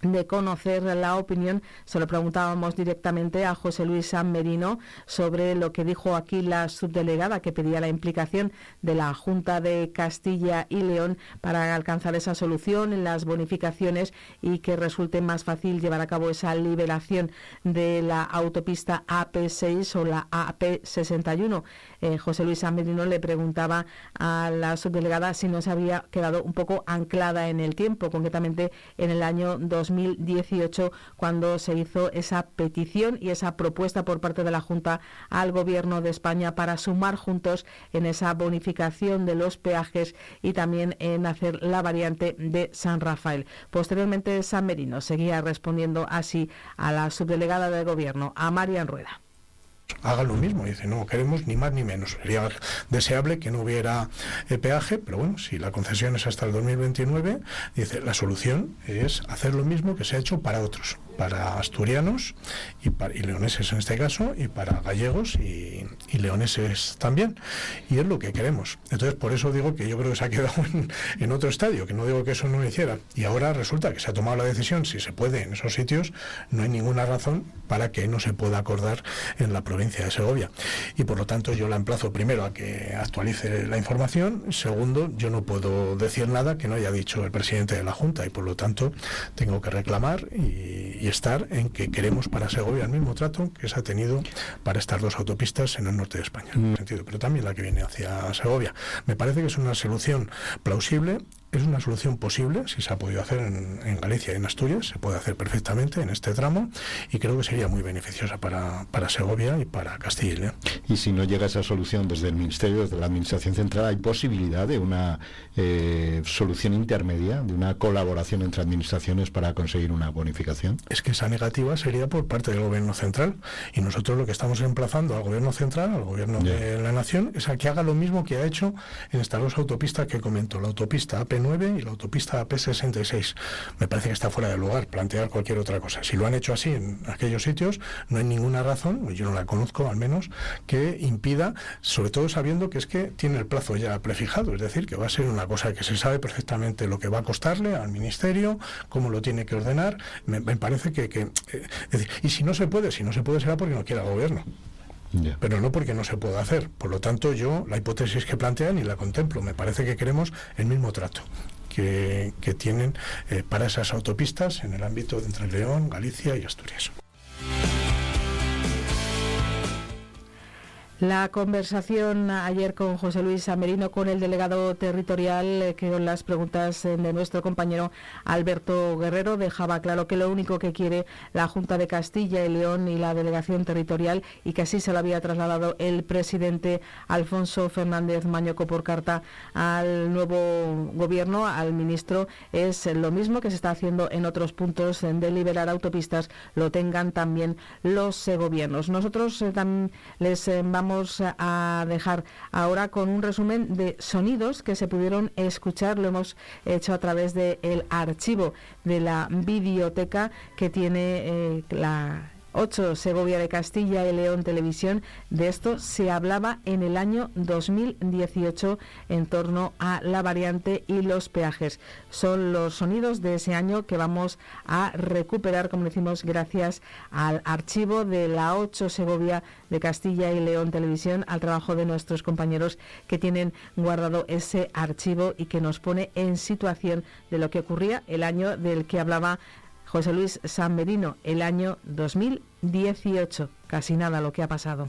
de conocer la opinión, se lo preguntábamos directamente a José Luis San Merino sobre lo que dijo aquí la subdelegada que pedía la implicación de la Junta de Castilla y León para alcanzar esa solución en las bonificaciones y que resulte más fácil llevar a cabo esa liberación de la autopista AP6 o la AP61. Eh, José Luis San Merino le preguntaba a la subdelegada si no se había quedado un poco anclada en el tiempo, concretamente en el año 2018, cuando se hizo esa petición y esa propuesta por parte de la Junta al Gobierno de España para sumar juntos en esa bonificación de los peajes y también en hacer la variante de San Rafael. Posteriormente, San Merino seguía respondiendo así a la subdelegada del Gobierno, a Marian Rueda. Haga lo mismo. Dice, no queremos ni más ni menos. Sería deseable que no hubiera eh, peaje, pero bueno, si la concesión es hasta el 2029, dice, la solución es hacer lo mismo que se ha hecho para otros, para asturianos y, para, y leoneses en este caso, y para gallegos y, leoneses también. Y es lo que queremos. Entonces, por eso digo que yo creo que se ha quedado en, en otro estadio, que no digo que eso no lo hiciera. Y ahora resulta que se ha tomado la decisión, si se puede en esos sitios, no hay ninguna razón para que no se pueda acordar en la provincia provincia de Segovia. Y por lo tanto yo la emplazo primero a que actualice la información. Segundo, yo no puedo decir nada que no haya dicho el presidente de la Junta y por lo tanto tengo que reclamar y, y estar en que queremos para Segovia el mismo trato que se ha tenido para estas dos autopistas en el norte de España. En sentido, pero también la que viene hacia Segovia. Me parece que es una solución plausible es una solución posible, si se ha podido hacer en, Galicia y en Asturias, se puede hacer perfectamente en este tramo y creo que sería muy beneficiosa para, para Segovia y para Castilla y León. Y si no llega esa solución desde el Ministerio, desde la Administración Central, ¿hay posibilidad de una eh, solución intermedia, de una colaboración entre administraciones para conseguir una bonificación? Es que esa negativa sería por parte del Gobierno Central y nosotros lo que estamos emplazando al Gobierno Central, al Gobierno de la Nación, es a que haga lo mismo que ha hecho en estas dos autopistas que comentó, la autopista AP 9 y la autopista AP66. Me parece que está fuera de lugar plantear cualquier otra cosa. Si lo han hecho así en aquellos sitios, no hay ninguna razón, yo no la conozco al menos, que impida, sobre todo sabiendo que es que tiene el plazo ya prefijado, es decir, que va a ser una cosa que se sabe perfectamente lo que va a costarle al Ministerio, cómo lo tiene que ordenar. Me, parece que... Eh, y si no se puede, si no se puede será porque no quiera el gobierno pero no porque no se pueda hacer. Por lo tanto, yo la hipótesis que plantean y la contemplo. Me parece que queremos el mismo trato que, tienen eh, para esas autopistas en el ámbito de Entre León, Galicia y Asturias. La conversación ayer con José Luis Amerino, con el delegado territorial, eh, que con las preguntas eh, de nuestro compañero Alberto Guerrero dejaba claro que lo único que quiere la Junta de Castilla y León y la delegación territorial, y que así se lo había trasladado el presidente Alfonso Fernández Mañoco por carta al nuevo gobierno, al ministro, es lo mismo que se está haciendo en otros puntos de liberar autopistas, lo tengan también los gobiernos. Nosotros eh, les vamos a dejar ahora con un resumen de sonidos que se pudieron escuchar. Lo hemos hecho a través del archivo de la biblioteca que tiene eh, la 8 Segovia de Castilla y León Televisión. De esto se hablaba en el año 2018 en torno a la variante y los peajes. Son los sonidos de ese año que vamos a recuperar, como decimos, gracias al archivo de la 8 Segovia de Castilla y León Televisión, al trabajo de nuestros compañeros que tienen guardado ese archivo y que nos pone en situación de lo que ocurría el año del que hablaba José Luis San Merino, el año 2018. Casi nada lo que ha pasado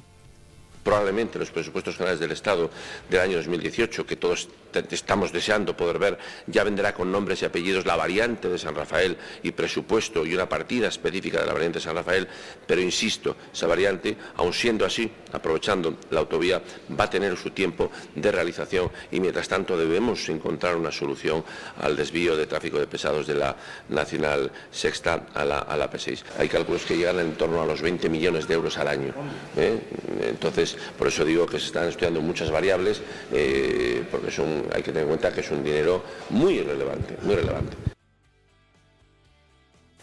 probablemente los presupuestos generales del Estado del año 2018, que todos estamos deseando poder ver, ya vendrá con nombres y apellidos la variante de San Rafael y presupuesto y una partida específica de la variante de San Rafael, pero insisto, esa variante, aun siendo así, aprovechando la autovía, va a tener su tiempo de realización y mientras tanto debemos encontrar una solución al desvío de tráfico de pesados de la Nacional Sexta a la, a la P6. Hay cálculos que llegan en torno a los 20 millones de euros al año. ¿eh? Entonces, por eso digo que se están estudiando muchas variables, eh, porque hay que tener en cuenta que es un dinero muy relevante, muy relevante.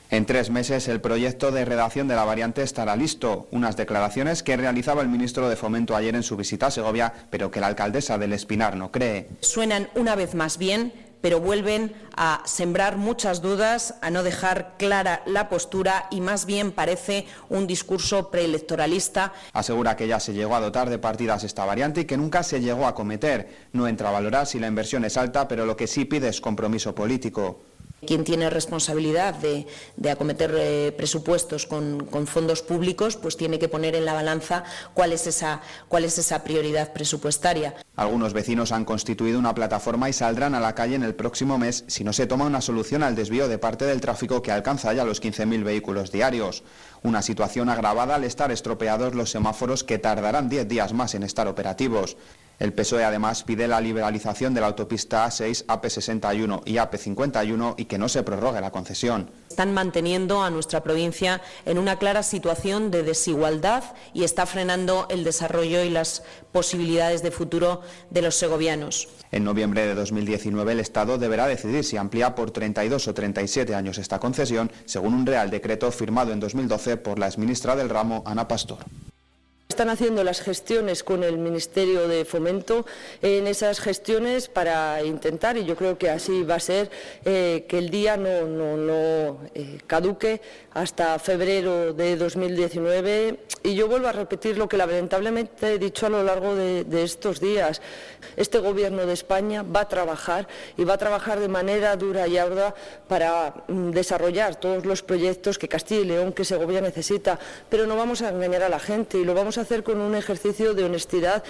En tres meses el proyecto de redacción de la variante estará listo, unas declaraciones que realizaba el ministro de Fomento ayer en su visita a Segovia, pero que la alcaldesa del Espinar no cree. Suenan una vez más bien pero vuelven a sembrar muchas dudas, a no dejar clara la postura y más bien parece un discurso preelectoralista. Asegura que ya se llegó a dotar de partidas esta variante y que nunca se llegó a cometer. No entra a valorar si la inversión es alta, pero lo que sí pide es compromiso político quien tiene responsabilidad de, acometer eh, presupuestos con, fondos públicos, pues tiene que poner en la balanza cuál es, esa, cuál es esa prioridad presupuestaria. Algunos vecinos han constituido una plataforma y saldrán a la calle en el próximo mes si no se toma una solución al desvío de parte del tráfico que alcanza ya los 15.000 vehículos diarios. Una situación agravada al estar estropeados los semáforos que tardarán 10 días más en estar operativos. El PSOE además pide la liberalización de la autopista A6, AP61 y AP51 y que no se prorrogue la concesión. Están manteniendo a nuestra provincia en una clara situación de desigualdad y está frenando el desarrollo y las posibilidades de futuro de los segovianos. En noviembre de 2019 el Estado deberá decidir si amplía por 32 o 37 años esta concesión, según un Real Decreto firmado en 2012 por la exministra del ramo, Ana Pastor. Están haciendo las gestiones con el Ministerio de Fomento en esas gestiones para intentar, y yo creo que así va a ser, eh, que el día no, no, eh, caduque hasta febrero de 2019. Y yo vuelvo a repetir lo que lamentablemente he dicho a lo largo de, de estos días. Este Gobierno de España va a trabajar y va a trabajar de manera dura y ardua para mm, desarrollar todos los proyectos que Castilla y León, que Segovia necesita, pero no vamos a engañar a la gente y lo vamos a hacer con un ejercicio de honestidad.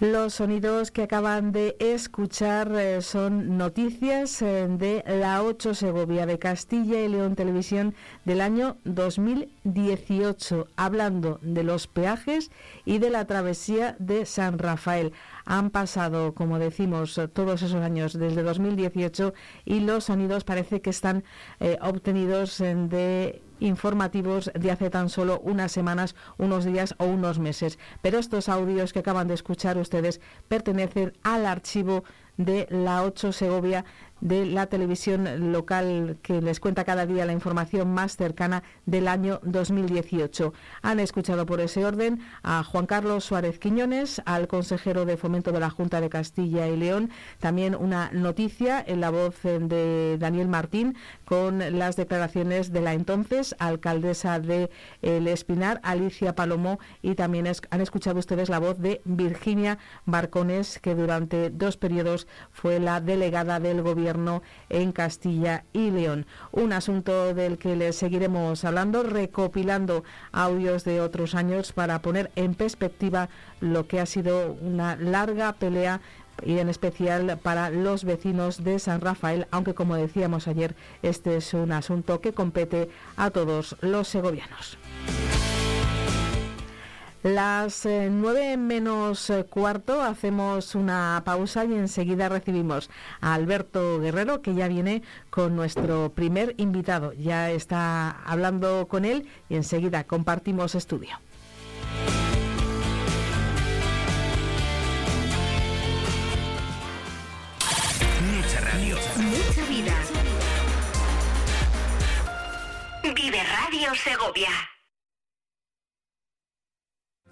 Los sonidos que acaban de escuchar eh, son noticias eh, de la 8 Segovia de Castilla y León Televisión del año 2018, hablando de los peajes y de la travesía de San Rafael. Han pasado, como decimos, todos esos años desde 2018 y los sonidos parece que están eh, obtenidos de informativos de hace tan solo unas semanas, unos días o unos meses. Pero estos audios que acaban de escuchar ustedes pertenecen al archivo de la 8 Segovia de la televisión local que les cuenta cada día la información más cercana del año 2018. Han escuchado por ese orden a Juan Carlos Suárez Quiñones, al consejero de fomento de la Junta de Castilla y León, también una noticia en la voz de Daniel Martín con las declaraciones de la entonces alcaldesa de El Espinar, Alicia Palomó, y también han escuchado ustedes la voz de Virginia Barcones, que durante dos periodos fue la delegada del gobierno en Castilla y León. Un asunto del que les seguiremos hablando, recopilando audios de otros años para poner en perspectiva lo que ha sido una larga pelea y en especial para los vecinos de San Rafael, aunque como decíamos ayer, este es un asunto que compete a todos los segovianos. Las eh, nueve menos eh, cuarto hacemos una pausa y enseguida recibimos a Alberto Guerrero que ya viene con nuestro primer invitado. Ya está hablando con él y enseguida compartimos estudio. Mucha radio. Mucha vida. Vive Radio Segovia.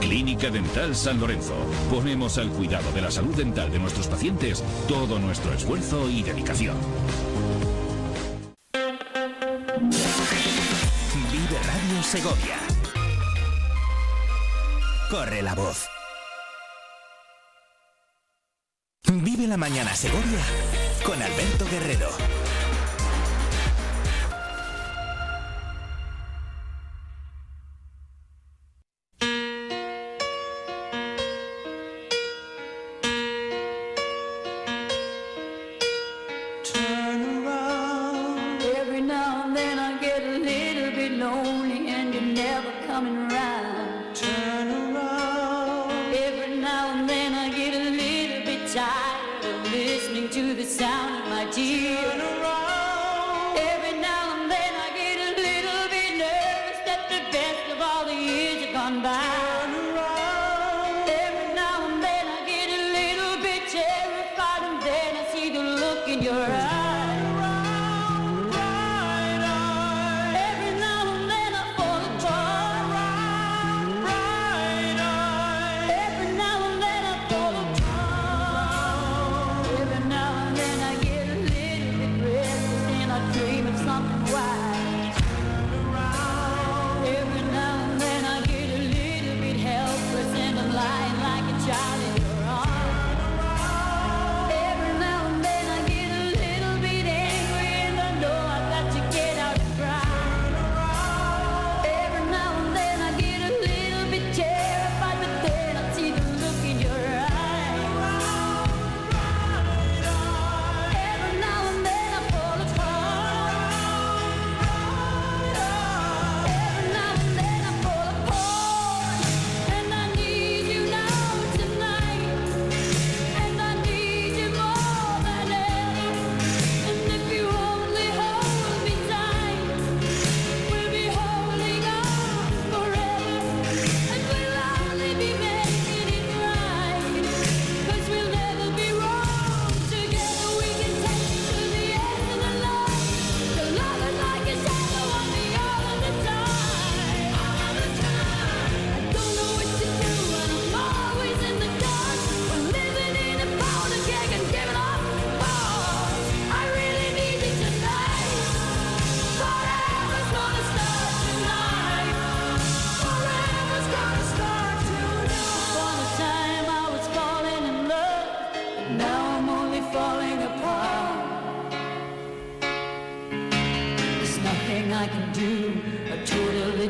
Clínica Dental San Lorenzo. Ponemos al cuidado de la salud dental de nuestros pacientes todo nuestro esfuerzo y dedicación. Vive Radio Segovia. Corre la voz. Vive la mañana Segovia con Alberto Guerrero.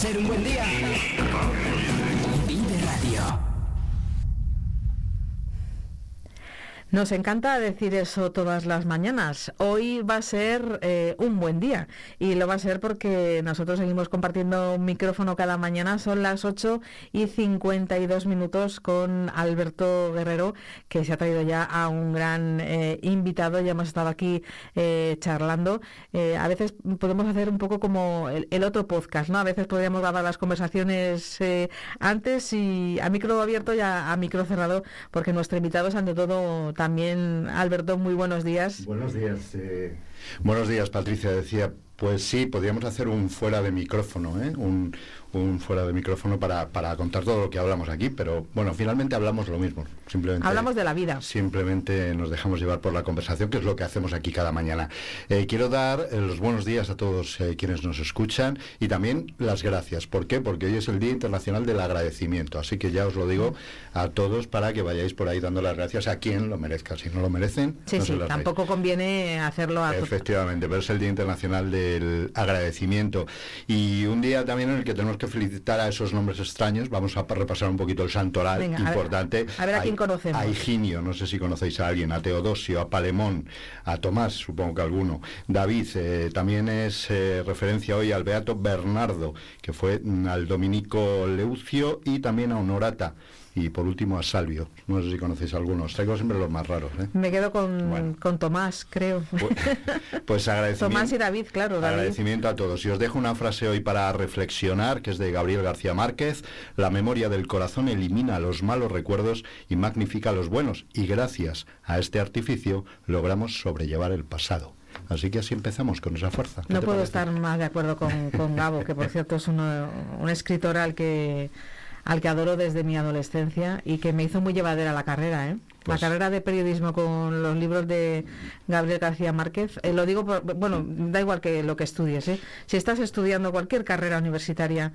Ser un buen día. Nos encanta decir eso todas las mañanas. Hoy va a ser eh, un buen día y lo va a ser porque nosotros seguimos compartiendo un micrófono cada mañana. Son las 8 y 52 minutos con Alberto Guerrero, que se ha traído ya a un gran eh, invitado. Ya hemos estado aquí eh, charlando. Eh, a veces podemos hacer un poco como el, el otro podcast, ¿no? A veces podríamos grabar las conversaciones eh, antes y a micro abierto y a, a micro cerrado, porque nuestro invitado es ante todo también Alberto, muy buenos días. Buenos días. eh, buenos días, Patricia. Decía, pues sí, podríamos hacer un fuera de micrófono, ¿eh? un, un fuera de micrófono para, para contar todo lo que hablamos aquí, pero bueno, finalmente hablamos lo mismo. Simplemente, Hablamos de la vida. Simplemente nos dejamos llevar por la conversación, que es lo que hacemos aquí cada mañana. Eh, quiero dar eh, los buenos días a todos eh, quienes nos escuchan y también las gracias. ¿Por qué? Porque hoy es el Día Internacional del Agradecimiento. Así que ya os lo digo a todos para que vayáis por ahí dando las gracias a quien lo merezca. Si no lo merecen, Sí, no se sí, las dais. tampoco conviene hacerlo a Efectivamente, pero es el Día Internacional del Agradecimiento. Y un día también en el que tenemos que felicitar a esos nombres extraños. Vamos a repasar un poquito el santoral Venga, a ver- importante. a ver a quién conocemos. A Higinio, no sé si conocéis a alguien, a Teodosio, a Palemón, a Tomás, supongo que alguno. David, eh, también es eh, referencia hoy al Beato Bernardo, que fue al Dominico Leucio y también a Honorata. Y por último a Salvio. No sé si conocéis algunos. Traigo siempre los más raros. ¿eh? Me quedo con, con Tomás, creo. Pues agradecimiento. Tomás y David, claro, David. Agradecimiento a todos. Y os dejo una frase hoy para reflexionar, que es de Gabriel García Márquez. La memoria del corazón elimina los malos recuerdos y magnifica los buenos. Y gracias a este artificio logramos sobrellevar el pasado. Así que así empezamos con esa fuerza. No puedo estar más de acuerdo con, con Gabo, que por cierto es uno, un escritor al que al que adoro desde mi adolescencia y que me hizo muy llevadera la carrera, ¿eh? La Pues carrera de periodismo con los libros de Gabriel García Márquez. Eh, lo digo, por, bueno, da igual que lo que estudies. ¿eh? Si estás estudiando cualquier carrera universitaria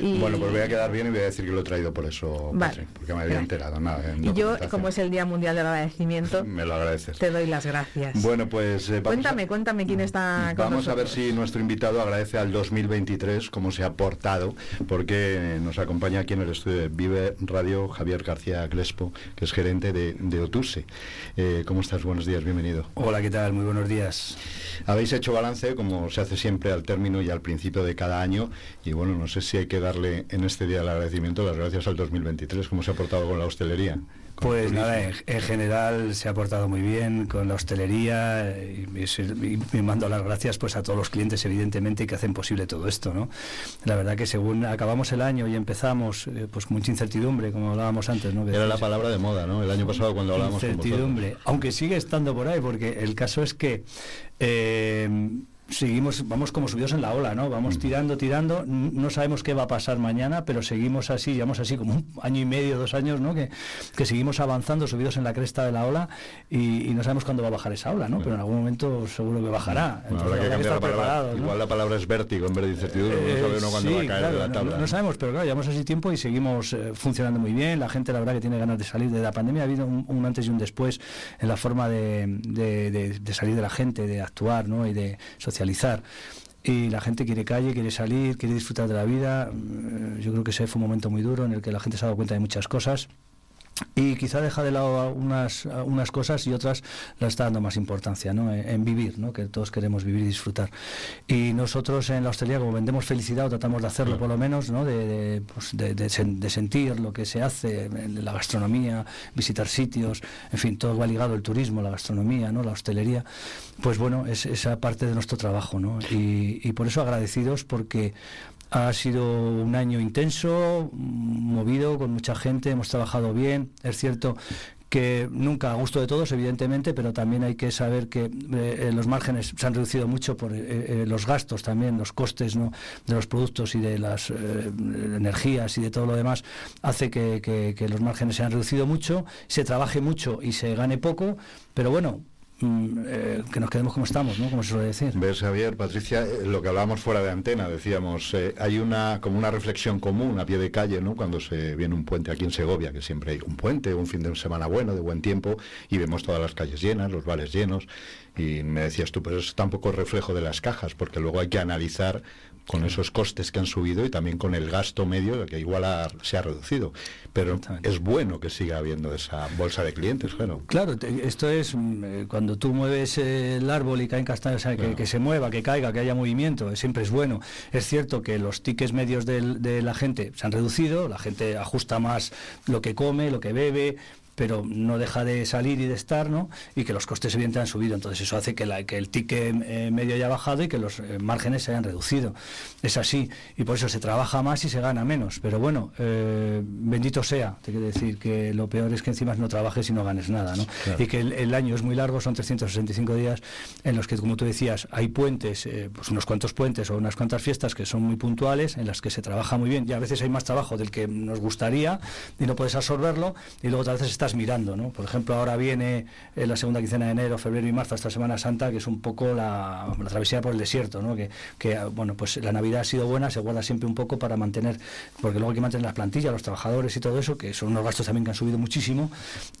y, Bueno, pues voy a quedar bien y voy a decir que lo he traído por eso, Vale. Porque me había enterado. Nada, en y yo, como es el Día Mundial del Agradecimiento, Me lo agradeces. te doy las gracias. Bueno, pues eh, cuéntame, cuéntame quién está a, con vamos a ver si nuestro invitado agradece al 2023 cómo se ha portado, porque nos acompaña aquí en el estudio de Vive Radio Javier García Crespo, que es gerente de, de Otuse. Eh, ¿Cómo estás? Buenos días, bienvenido. Hola, ¿qué tal? Muy buenos días. Habéis hecho balance, como se hace siempre al término y al principio de cada año, y bueno, no sé si hay que darle en este día el agradecimiento las gracias al 2023, cómo se ha portado con la hostelería. Pues nada, en, en general se ha portado muy bien con la hostelería y, y- y mando las gracias pues a todos los clientes evidentemente que hacen posible todo esto, ¿no? La verdad que según acabamos el año y empezamos eh, pues mucha incertidumbre como hablábamos antes, ¿no? Era la palabra de moda, ¿no? El año pasado cuando hablábamos con incertidumbre, aunque sigue estando por ahí, porque el caso es que eh, seguimos, vamos como subidos en la ola, ¿no? Vamos Mm. tirando, tirando, no sabemos qué va a pasar mañana, pero seguimos así, llevamos así como un año y medio, dos años, ¿no? Que, que seguimos avanzando, subidos en la cresta de la ola y, y no sabemos cuándo va a bajar esa ola, ¿no? Pero en algún momento seguro que bajará. Bueno, Entonces, habrá que habrá que cambiar la estar palabra. preparados, ¿no? Igual la palabra es vértigo en vez de incertidumbre. Eh, no sabe uno cuándo sí, va a caer claro, de la tabla. No, sabemos, pero claro, llevamos así tiempo y seguimos eh, funcionando muy bien. La gente, la verdad, que tiene ganas de salir de la pandemia. Ha habido un, un antes y un después en la forma de, de- de- de salir de la gente, de actuar ¿no? y de socializar. Y la gente quiere calle, quiere salir, quiere disfrutar de la vida. Mm, Yo creo que ese fue un momento muy duro en el que la gente se ha dado cuenta de muchas cosas. Y quizá deja de lado unas, unas cosas y otras las está dando más importancia, ¿no? En, en vivir, ¿no? Que todos queremos vivir y disfrutar. Y nosotros en la hostelería, como vendemos felicidad, o tratamos de hacerlo por lo menos, ¿no? De, de, pues, de- de sen- de sentir lo que se hace, la gastronomía, visitar sitios, en fin, todo va ligado, el turismo, la gastronomía, ¿no? La hostelería. Pues bueno, es esa parte de nuestro trabajo, ¿no? Y, y por eso agradecidos porque ha sido un año intenso, movido, con mucha gente, hemos trabajado bien. Es cierto que nunca a gusto de todos, evidentemente, pero también hay que saber que eh, eh, los márgenes se han reducido mucho por eh, eh, los gastos también, los costes ¿no? de los productos y de las energías y de todo lo demás, hace que, que- que los márgenes se han reducido mucho, se trabaje mucho y se gane poco, pero bueno, mm, eh, que nos quedemos como estamos, ¿no? como se suele decir. Ves, Javier, Patricia, eh, lo que hablábamos fuera de antena, decíamos, eh, hay una como una reflexión común a pie de calle, ¿no? Cuando se viene un puente aquí en Segovia, que siempre hay un puente, un fin de semana bueno, de buen tiempo, y vemos todas las calles llenas, los bares llenos, y me decías tú, pero eso es tampoco reflejo de las cajas, porque luego hay que analizar con esos costes que han subido y también con el gasto medio que igual ha- se ha reducido. Pero es bueno que siga habiendo esa bolsa de clientes, claro. Claro, te- esto es mm, eh, cuando tú mueves el árbol y caen castaños, o sea, que, que se mueva, que caiga, que haya movimiento, eh, siempre es bueno. Es cierto que los tickets medios de la gente se han reducido, la gente ajusta más lo que come, lo que bebe pero no deja de salir y de estar, ¿no? Y que los costes evidentemente han subido, entonces eso hace que, la- que el ticket eh, medio haya bajado y que los eh, márgenes se hayan reducido. Es así, y por eso se trabaja más y se gana menos. Pero bueno, eh, bendito sea, te quiero decir que lo peor es que encima no trabajes y no ganes nada, ¿no? Claro. Y que el, el año es muy largo, son 365 días en los que, como tú decías, hay puentes, eh, pues unos cuantos puentes o unas cuantas fiestas que son muy puntuales, en las que se trabaja muy bien, y a veces hay más trabajo del que nos gustaría y no puedes absorberlo, y luego otras veces estás mirando, ¿no? Por ejemplo, ahora viene eh, la segunda quincena de enero, febrero y marzo, esta Semana Santa, que es un poco la, travesía por el desierto, ¿no? Que, ah, bueno, pues la Navidad ha sido buena, se guarda siempre un poco para mantener, porque luego hay que mantener las plantillas, los trabajadores y todo eso, que son unos gastos también que han subido muchísimo,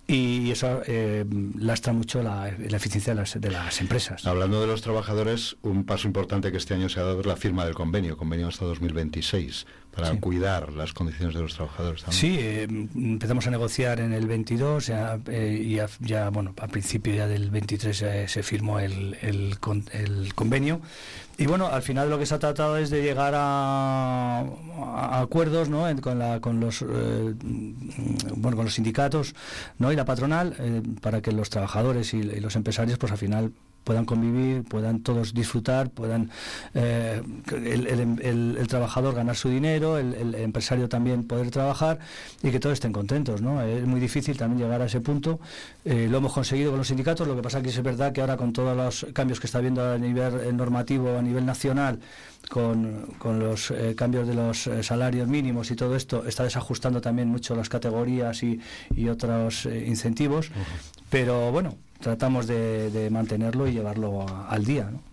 y eso eh, lastra mucho la, la eficiencia de las, de las empresas. Hablando de los trabajadores, un paso importante que este año se ha dado es la firma del convenio, convenio hasta 2026, para Sí. cuidar las condiciones de los trabajadores también. Sí, eh, empezamos a negociar en el 22 ya, eh, y ya, ya, bueno, a principio ya del 23 ya se firmó el, el con- el convenio. Y bueno, al final lo que se ha tratado es de llegar a, a acuerdos ¿no? En- con, la, con, los, eh, bueno, con los sindicatos ¿no? y la patronal eh, para que los trabajadores y, y los empresarios pues al final puedan convivir, puedan todos disfrutar, puedan eh, el, trabajador ganar su dinero, el, empresario también poder trabajar y que todos estén contentos. ¿no? Es muy difícil también llegar a ese punto. Eh, lo hemos conseguido con los sindicatos, lo que pasa que es verdad que ahora con todos los cambios que está habiendo a nivel normativo, a nivel nacional, con, con los eh, cambios de los eh, salarios mínimos y todo esto, está desajustando también mucho las categorías y, y otros eh, incentivos, pero bueno, tratamos de, de mantenerlo y llevarlo al día. ¿no?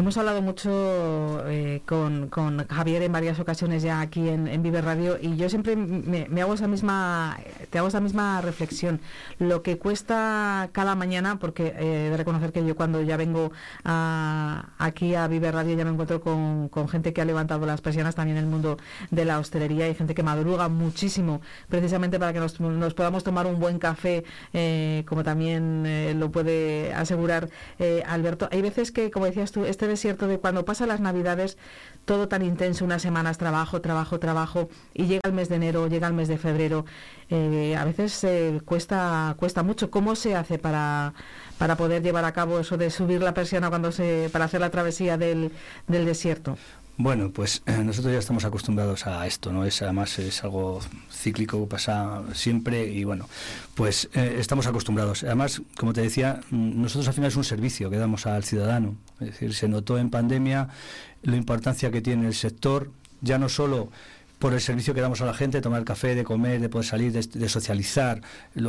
Hemos hablado mucho eh, con, Javier en varias ocasiones ya aquí en, Vive Radio y yo siempre me, hago esa misma, te hago esa misma reflexión. Lo que cuesta cada mañana, porque eh, de reconocer que yo cuando ya vengo aquí a Vive Radio ya me encuentro con, gente que ha levantado las persianas también en el mundo de la hostelería y gente que madruga muchísimo precisamente para que nos, podamos tomar un buen café, eh, como también lo puede asegurar Alberto. Hay veces que, como decías tú, este desierto de cuando pasa las navidades, todo tan intenso, unas semanas trabajo, trabajo, trabajo, y llega el mes de enero, llega el mes de febrero, eh, a veces eh, cuesta, cuesta mucho. ¿Cómo se hace para, para poder llevar a cabo eso de subir la persiana cuando se, para hacer la travesía del, del desierto? Bueno, pues eh, nosotros ya estamos acostumbrados a esto, ¿no? Es además es algo cíclico, pasa siempre y bueno, pues eh, estamos acostumbrados. Además, como te decía, mm, nosotros al final es un servicio que damos al ciudadano. Es decir, se notó en pandemia la importancia que tiene el sector, ya no solo por el servicio que damos a la gente, tomar café, de comer, de poder salir, de, socializar,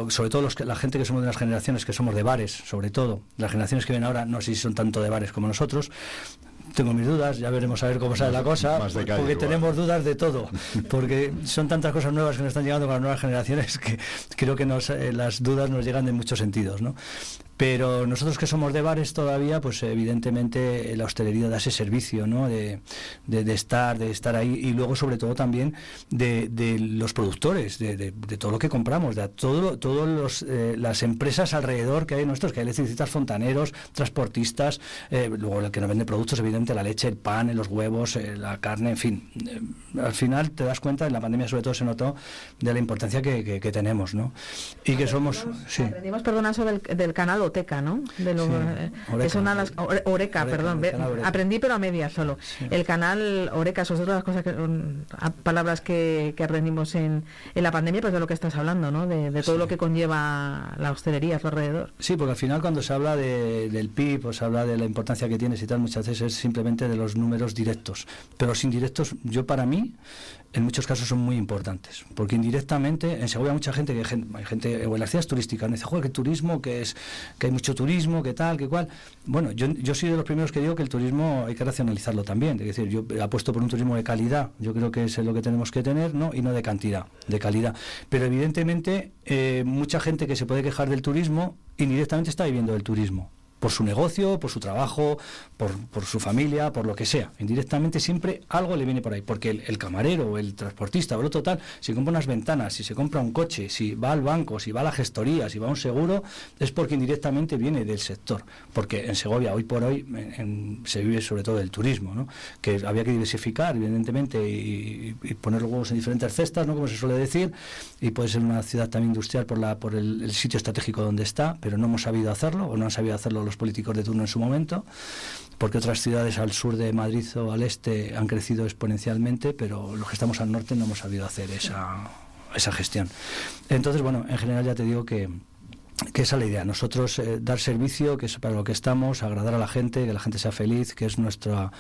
sobre todo los que, la gente que somos de las generaciones que somos de bares, sobre todo, las generaciones que ven ahora, no sé si son tanto de bares como nosotros, tengo mis dudas, ya veremos a ver cómo sale la cosa, porque tenemos dudas de todo, porque son tantas cosas nuevas que nos están llegando con las nuevas generaciones que creo que nos, eh, las dudas nos llegan de muchos sentidos, ¿no? Pero nosotros que somos de bares todavía, pues evidentemente la hostelería da ese servicio, ¿no? De, estar, de estar ahí y luego sobre todo también de, los productores, de, todo lo que compramos, de todo, todas eh, las empresas alrededor que hay nuestros, que hay electricistas, fontaneros, transportistas, eh, luego el que nos vende productos, evidentemente la leche, el pan, los huevos, eh, la carne, en fin. al final te das cuenta, en la pandemia sobre todo se notó de la importancia que, tenemos, ¿no? Y que somos... Sí. Aprendimos, perdona, sobre el del canal Oreca, ¿no? De lo, eh, las, Oreca, perdón. Aprendí pero a medias solo. El canal Oreca, eso es otra de las cosas que, palabras que, que aprendimos en, en, la pandemia, pues de lo que estás hablando, ¿no? De, todo lo que conlleva la hostelería a su alrededor. Sí, porque al final cuando se habla de, del PIB o se habla de la importancia que tienes y tal, muchas veces es simplemente de los números directos. Pero los indirectos, yo para mí, en muchos casos son muy importantes, porque indirectamente en Segovia mucha gente que hay gente o en las ciudades turísticas me dice, joder, que turismo, que es que hay mucho turismo, que tal, que cual. Bueno, yo, yo soy de los primeros que digo que el turismo hay que racionalizarlo también, es decir, yo apuesto por un turismo de calidad, yo creo que es lo que tenemos que tener, ¿no? Y no de cantidad, de calidad. Pero evidentemente eh, mucha gente que se puede quejar del turismo indirectamente está viviendo del turismo por su negocio, por su trabajo, por, su familia, por lo que sea. Indirectamente siempre algo le viene por ahí, porque el, camarero, el transportista o el otro tal, si compra unas ventanas, si se compra un coche, si va al banco, si va a la gestoría, si va a un seguro, es porque indirectamente viene del sector. Porque en Segovia, hoy por hoy, se vive sobre todo del turismo, ¿no? que había que diversificar, evidentemente, y, poner los huevos en diferentes cestas, ¿no? como se suele decir, y puede ser una ciudad también industrial por, la, por el, el sitio estratégico donde está, pero no hemos sabido hacerlo, o no han sabido hacerlo los políticos de turno en su momento, porque otras ciudades al sur de Madrid o al este han crecido exponencialmente, pero los que estamos al norte no hemos sabido hacer esa, esa gestión. Entonces, bueno, en general ya te digo que que esa es la idea, nosotros eh, dar servicio, que es para lo que estamos, agradar a la gente, que la gente sea feliz, que es nuestra,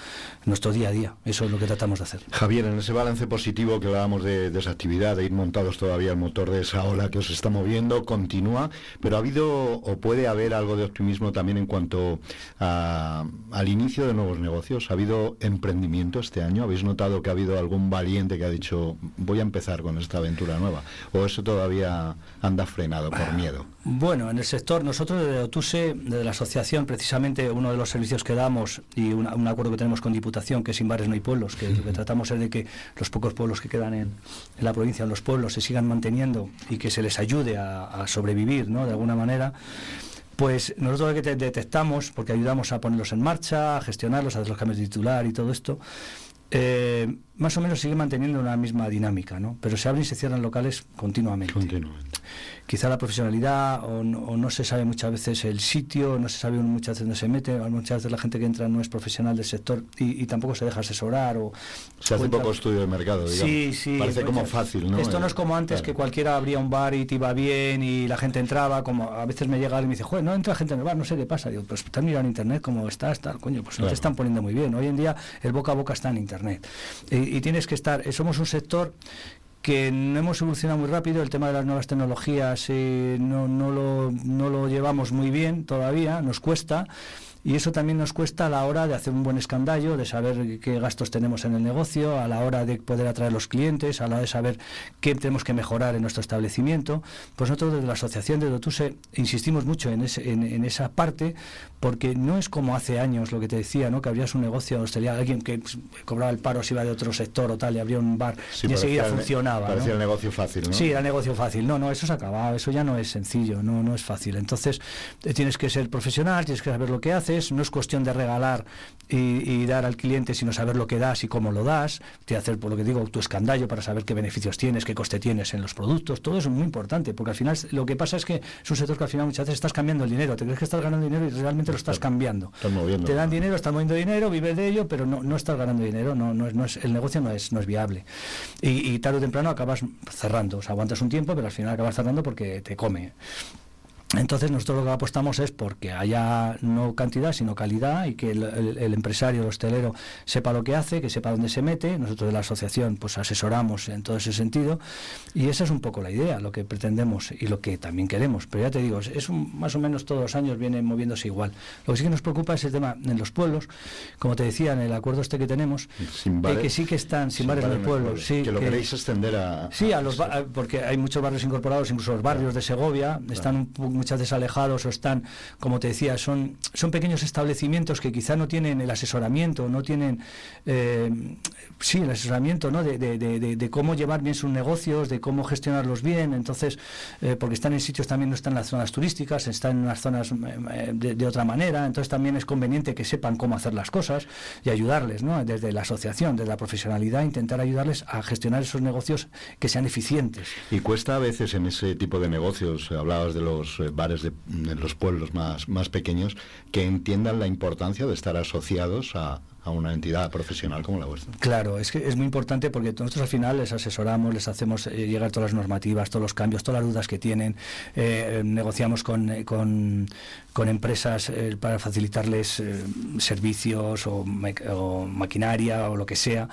nuestro día a día, eso es lo que tratamos de hacer. Javier, en ese balance positivo que hablábamos de, de esa actividad, de ir montados todavía el motor de esa ola que os está moviendo, continúa, pero ha habido o puede haber algo de optimismo también en cuanto al inicio de nuevos negocios, ¿ha habido emprendimiento este año? ¿Habéis notado que ha habido algún valiente que ha dicho voy a empezar con esta aventura nueva? ¿O eso todavía anda frenado por miedo? Bueno, en el sector, nosotros desde OTUSE, desde la asociación, precisamente uno de los servicios que damos y un acuerdo que tenemos con Diputación, que sin bares no hay pueblos, que lo que tratamos es de que los pocos pueblos que quedan en, la provincia, en los pueblos, se sigan manteniendo y que se les ayude a, sobrevivir, ¿no? De alguna manera pues nosotros lo que detectamos, porque ayudamos a ponerlos en marcha, a gestionarlos, a hacer los cambios de titular y todo esto, eh, más o menos sigue manteniendo una misma dinámica, ¿no? Pero se abren y se cierran locales continuamente. Continuamente. Quizá la profesionalidad o no, o no se sabe muchas veces el sitio, no se sabe muchas veces dónde se mete, muchas veces la gente que entra no es profesional del sector y, y tampoco se deja asesorar o Se hace cuenta- poco estudio de mercado, digamos. Sí, sí. Parece como muchas- fácil, ¿no? Esto no es como antes claro. que cualquiera abría un bar y te iba bien y la gente entraba, como a veces me llega alguien y me dice, joder, no entra gente en el bar, no sé qué pasa. Digo, pues están mirando en internet cómo estás, tal, coño, pues no te están poniendo muy bien. Hoy en día el boca a boca está en internet. Y, y tienes que estar, eh, somos un sector que no hemos evolucionado muy rápido, el tema de las nuevas tecnologías eh, no, no, lo, no lo llevamos muy bien todavía, nos cuesta. Y eso también nos cuesta a la hora de hacer un buen escandallo, de saber qué gastos tenemos en el negocio, a la hora de poder atraer los clientes, a la hora de saber qué tenemos que mejorar en nuestro establecimiento. Pues nosotros desde la Asociación de Dotuse insistimos mucho en, ese- en, en esa parte, porque no es como hace años lo que te decía, ¿no? que abrías un negocio de hostelería, alguien que cobraba el paro se iba de otro sector o tal, y abría un bar Sí, y enseguida parecía funcionaba. ¿no? Parecía el negocio fácil, ¿no? Sí, era negocio fácil. No, no, eso se ha acabado, eso ya no es sencillo, no, no es fácil. Entonces, eh, tienes que ser profesional, tienes que saber lo que haces, no es cuestión de regalar y, y dar al cliente, sino saber lo que das y cómo lo das, de hacer, por lo que digo, tu escandallo para saber qué beneficios tienes, qué coste tienes en los productos, todo eso es muy importante, porque al final lo que pasa es que es un sector que al final muchas veces estás cambiando el dinero, te crees que estás ganando dinero y realmente lo estás cambiando. Estás moviendo. Te dan dinero, estás moviendo dinero, vives de ello, pero no, no estás ganando dinero, no, no es, no es- el negocio no es, no es viable. Y, y tarde o temprano acabas cerrando, o sea, aguantas un tiempo, pero al final acabas cerrando porque te come. Entonces nosotros lo que apostamos es porque haya no cantidad sino calidad y que el, el- el empresario, el hostelero sepa lo que hace, que sepa dónde se mete. Nosotros de la asociación pues asesoramos en todo ese sentido y esa es un poco la idea, lo que pretendemos y lo que también queremos. Pero ya te digo, es, un- más o menos todos los años viene moviéndose igual. Lo que sí que nos preocupa es el tema en los pueblos, como te decía en el acuerdo este que tenemos, Sin eh, bares- que sí que están sin, bares en el los pueblo, pueblos. sí, que lo queréis extender a... Sí, a los porque hay muchos barrios incorporados, incluso los barrios de Segovia, están un muchas veces alejados o están, como te decía, son, son pequeños establecimientos que quizá no tienen el asesoramiento, no tienen, eh, sí, el asesoramiento ¿no? de, cómo llevar bien sus negocios, de cómo gestionarlos bien, entonces, eh, porque están en sitios también, no están en las zonas turísticas, están en unas zonas eh, de, de otra manera, entonces también es conveniente que sepan cómo hacer las cosas y ayudarles, ¿no? desde la asociación, desde la profesionalidad, intentar ayudarles a gestionar esos negocios que sean eficientes. Y cuesta a veces en ese tipo de negocios, eh, hablabas de los eh, bares de, los pueblos más, más pequeños, que entiendan la importancia de estar asociados a, a una entidad profesional como la vuestra. Claro, es que es muy importante porque nosotros al final les asesoramos, les hacemos eh, llegar todas las normativas, todos los cambios, todas las dudas que tienen, eh, negociamos con, eh, con, empresas eh, para facilitarles eh, servicios o maquinaria o lo que sea.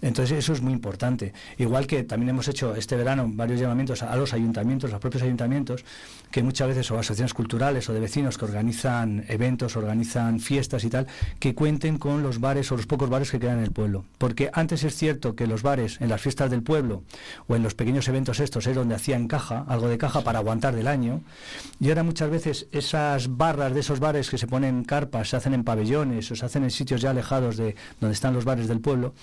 Entonces eso es muy importante. Igual que también hemos hecho este verano varios llamamientos a los ayuntamientos, a los propios ayuntamientos, que muchas veces o asociaciones culturales o de vecinos que organizan eventos, organizan fiestas y tal, que cuenten con los bares o los pocos bares que quedan en el pueblo. Porque antes es cierto que los bares en las fiestas del pueblo o en los pequeños eventos estos es donde hacían caja, algo de caja para aguantar del año, y ahora muchas veces esas barras de esos bares que se ponen carpas, se hacen en pabellones o se hacen en sitios ya alejados de donde están los bares del pueblo,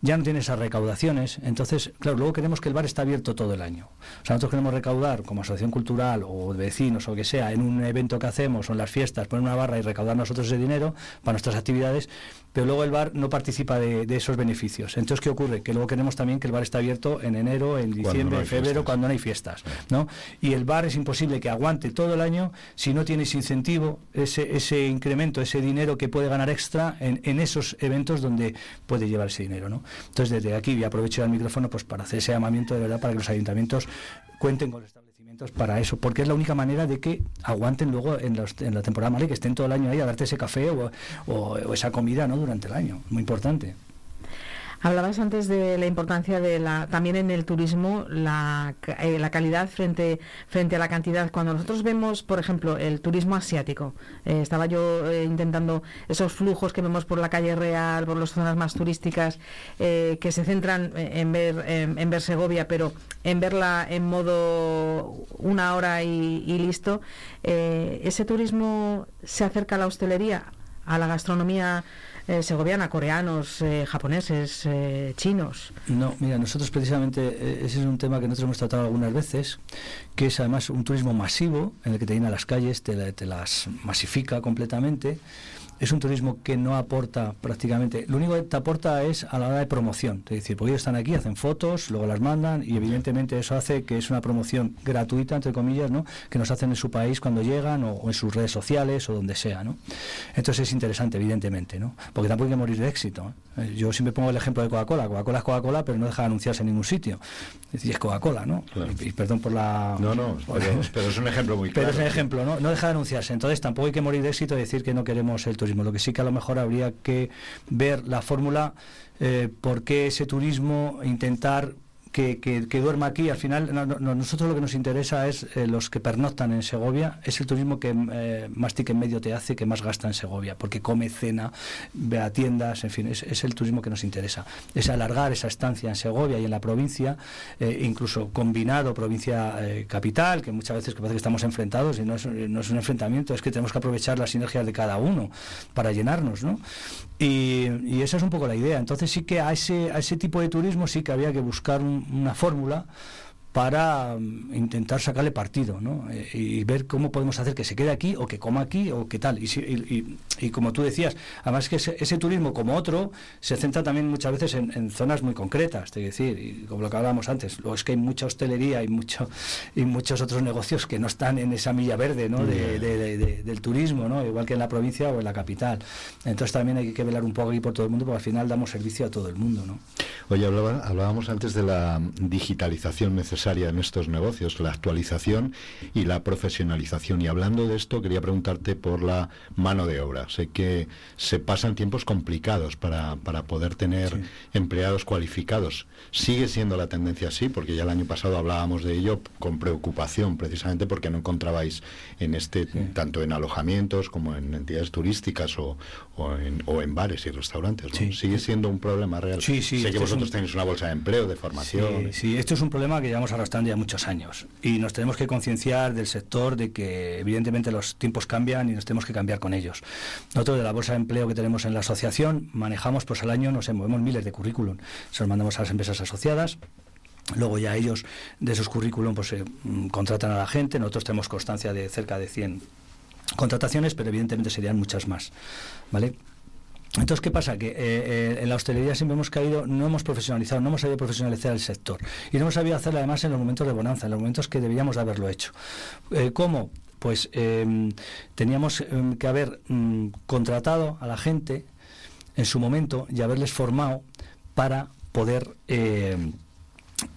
ya no tiene esas recaudaciones. Entonces, claro, luego queremos que el bar esté abierto todo el año. O sea, nosotros queremos recaudar como asociación cultural o de vecinos o lo que sea en un evento que hacemos o en las fiestas, poner una barra y recaudar nosotros ese dinero para nuestras actividades, pero luego el bar no participa de, de esos beneficios. Entonces, ¿qué ocurre? Que luego queremos también que el bar esté abierto en enero, en diciembre, en febrero, fiestas. cuando no hay fiestas. ¿no? Y el bar es imposible que aguante todo el año si no tienes incentivo, ese, ese incremento, ese dinero que puede ganar extra en, en esos eventos donde puede llevar ese dinero. ¿no? Entonces, desde aquí, y aprovecho el micrófono pues para hacer ese llamamiento de verdad para que los ayuntamientos cuenten con los establecimientos para eso, porque es la única manera de que aguanten luego en, la temporada mala y que estén todo el año ahí a darte ese café o- o esa comida ¿no? durante el año. Muy importante. Hablabas antes de la importancia de la también en el turismo la, eh, la calidad frente frente a la cantidad. Cuando nosotros vemos, por ejemplo, el turismo asiático, eh, estaba yo eh, intentando esos flujos que vemos por la calle Real, por las zonas más turísticas, eh, que se centran en ver en, ver Segovia, pero en verla en modo una hora y, y listo. Ese turismo se acerca a la hostelería, a la gastronomía eh, segoviana, coreanos, eh, japoneses, eh, chinos. No, mira, nosotros precisamente eh, ese es un tema que nosotros hemos tratado algunas veces, que es además un turismo masivo, en el que te llena las calles, te, te las masifica completamente es un turismo que no aporta prácticamente, lo único que te aporta es a la hora de promoción, es decir, porque ellos están aquí, hacen fotos, luego las mandan y evidentemente eso hace que es una promoción gratuita, entre comillas, ¿no? que nos hacen en su país cuando llegan o, o en sus redes sociales o donde sea. ¿no? Entonces es interesante, evidentemente, ¿no? porque tampoco hay que morir de éxito. ¿eh? Yo siempre pongo el ejemplo de Coca-Cola, Coca-Cola es Coca-Cola, pero no deja de anunciarse en ningún sitio. Es decir, es Coca-Cola, ¿no? Y, y perdón por la... No, no, pero, pero es un ejemplo muy claro. Pero es un ejemplo, ¿no? No deja de anunciarse. Entonces tampoco hay que morir de éxito y decir que no queremos el turismo. Lo que sí que a lo mejor habría que ver la fórmula, eh, por qué ese turismo, intentar que, que, que duerma aquí. Al final, no, no, nosotros lo que nos interesa es eh, los que pernoctan en Segovia. Es el turismo que eh, más ticket medio te hace, que más gasta en Segovia, porque come, cena, ve a tiendas, en fin, es, el turismo que nos interesa. Es alargar esa estancia en Segovia y en la provincia, eh, incluso combinado provincia eh, que muchas veces que parece que estamos enfrentados y no es, no es un enfrentamiento, es que tenemos que aprovechar las sinergias de cada uno para llenarnos, ¿no? Y, y esa es un poco la idea. Entonces sí que a ese, a ese tipo de turismo sí que había que buscar un, una fórmula para um, intentar sacarle partido ¿no? Eh, y ver cómo podemos hacer que se quede aquí o que coma aquí o qué tal. Y, si- y- y- y como tú decías, además que ese, ese turismo como otro se centra también muchas veces en, en zonas muy concretas, es decir, y como lo que hablábamos antes, luego es que hay mucha hostelería y, mucho, y muchos otros negocios que no están en esa milla verde ¿no? de- de- de- de- del turismo, ¿no? igual que en la provincia o en la capital. Entonces también hay que velar un poco aquí por todo el mundo porque al final damos servicio a todo el mundo. ¿no? Oye, hablábamos antes de la digitalización necesaria en estos negocios, la actualización y la profesionalización. Y hablando de esto, quería preguntarte por la mano de obra. Sé que se pasan tiempos complicados para, para poder tener empleados cualificados. ¿Sigue siendo la tendencia así? Porque ya el año pasado hablábamos de ello con preocupación, precisamente porque no encontrabais en este, tanto en alojamientos como en entidades turísticas o, o en, o en bares y restaurantes. ¿no? ¿Sigue siendo un problema real? Sí, sí, Sé que es vosotros un- tenéis una bolsa de empleo, de formación. Sí, sí, esto es un problema que llevamos arrastrando ya muchos años y nos tenemos que concienciar del sector de que evidentemente los tiempos cambian y nos tenemos que cambiar con ellos. Nosotros de la bolsa de empleo que tenemos en la asociación manejamos pues al año, no sé, movemos miles de currículum, se los mandamos a las empresas asociadas. Luego ya ellos de esos currículum pues mm, contratan a la gente, nosotros tenemos constancia de cerca de 100 contrataciones, pero evidentemente serían muchas más, ¿vale? Entonces, ¿qué pasa? Que eh, eh, en la hostelería siempre hemos caído, no hemos profesionalizado, no hemos sabido profesionalizar el sector. Y no hemos sabido hacerlo además en los momentos de bonanza, en los momentos que deberíamos de haberlo hecho. Eh, ¿Cómo? Pues eh, teníamos eh, que haber mm, contratado a la gente en su momento y haberles formado para poder eh,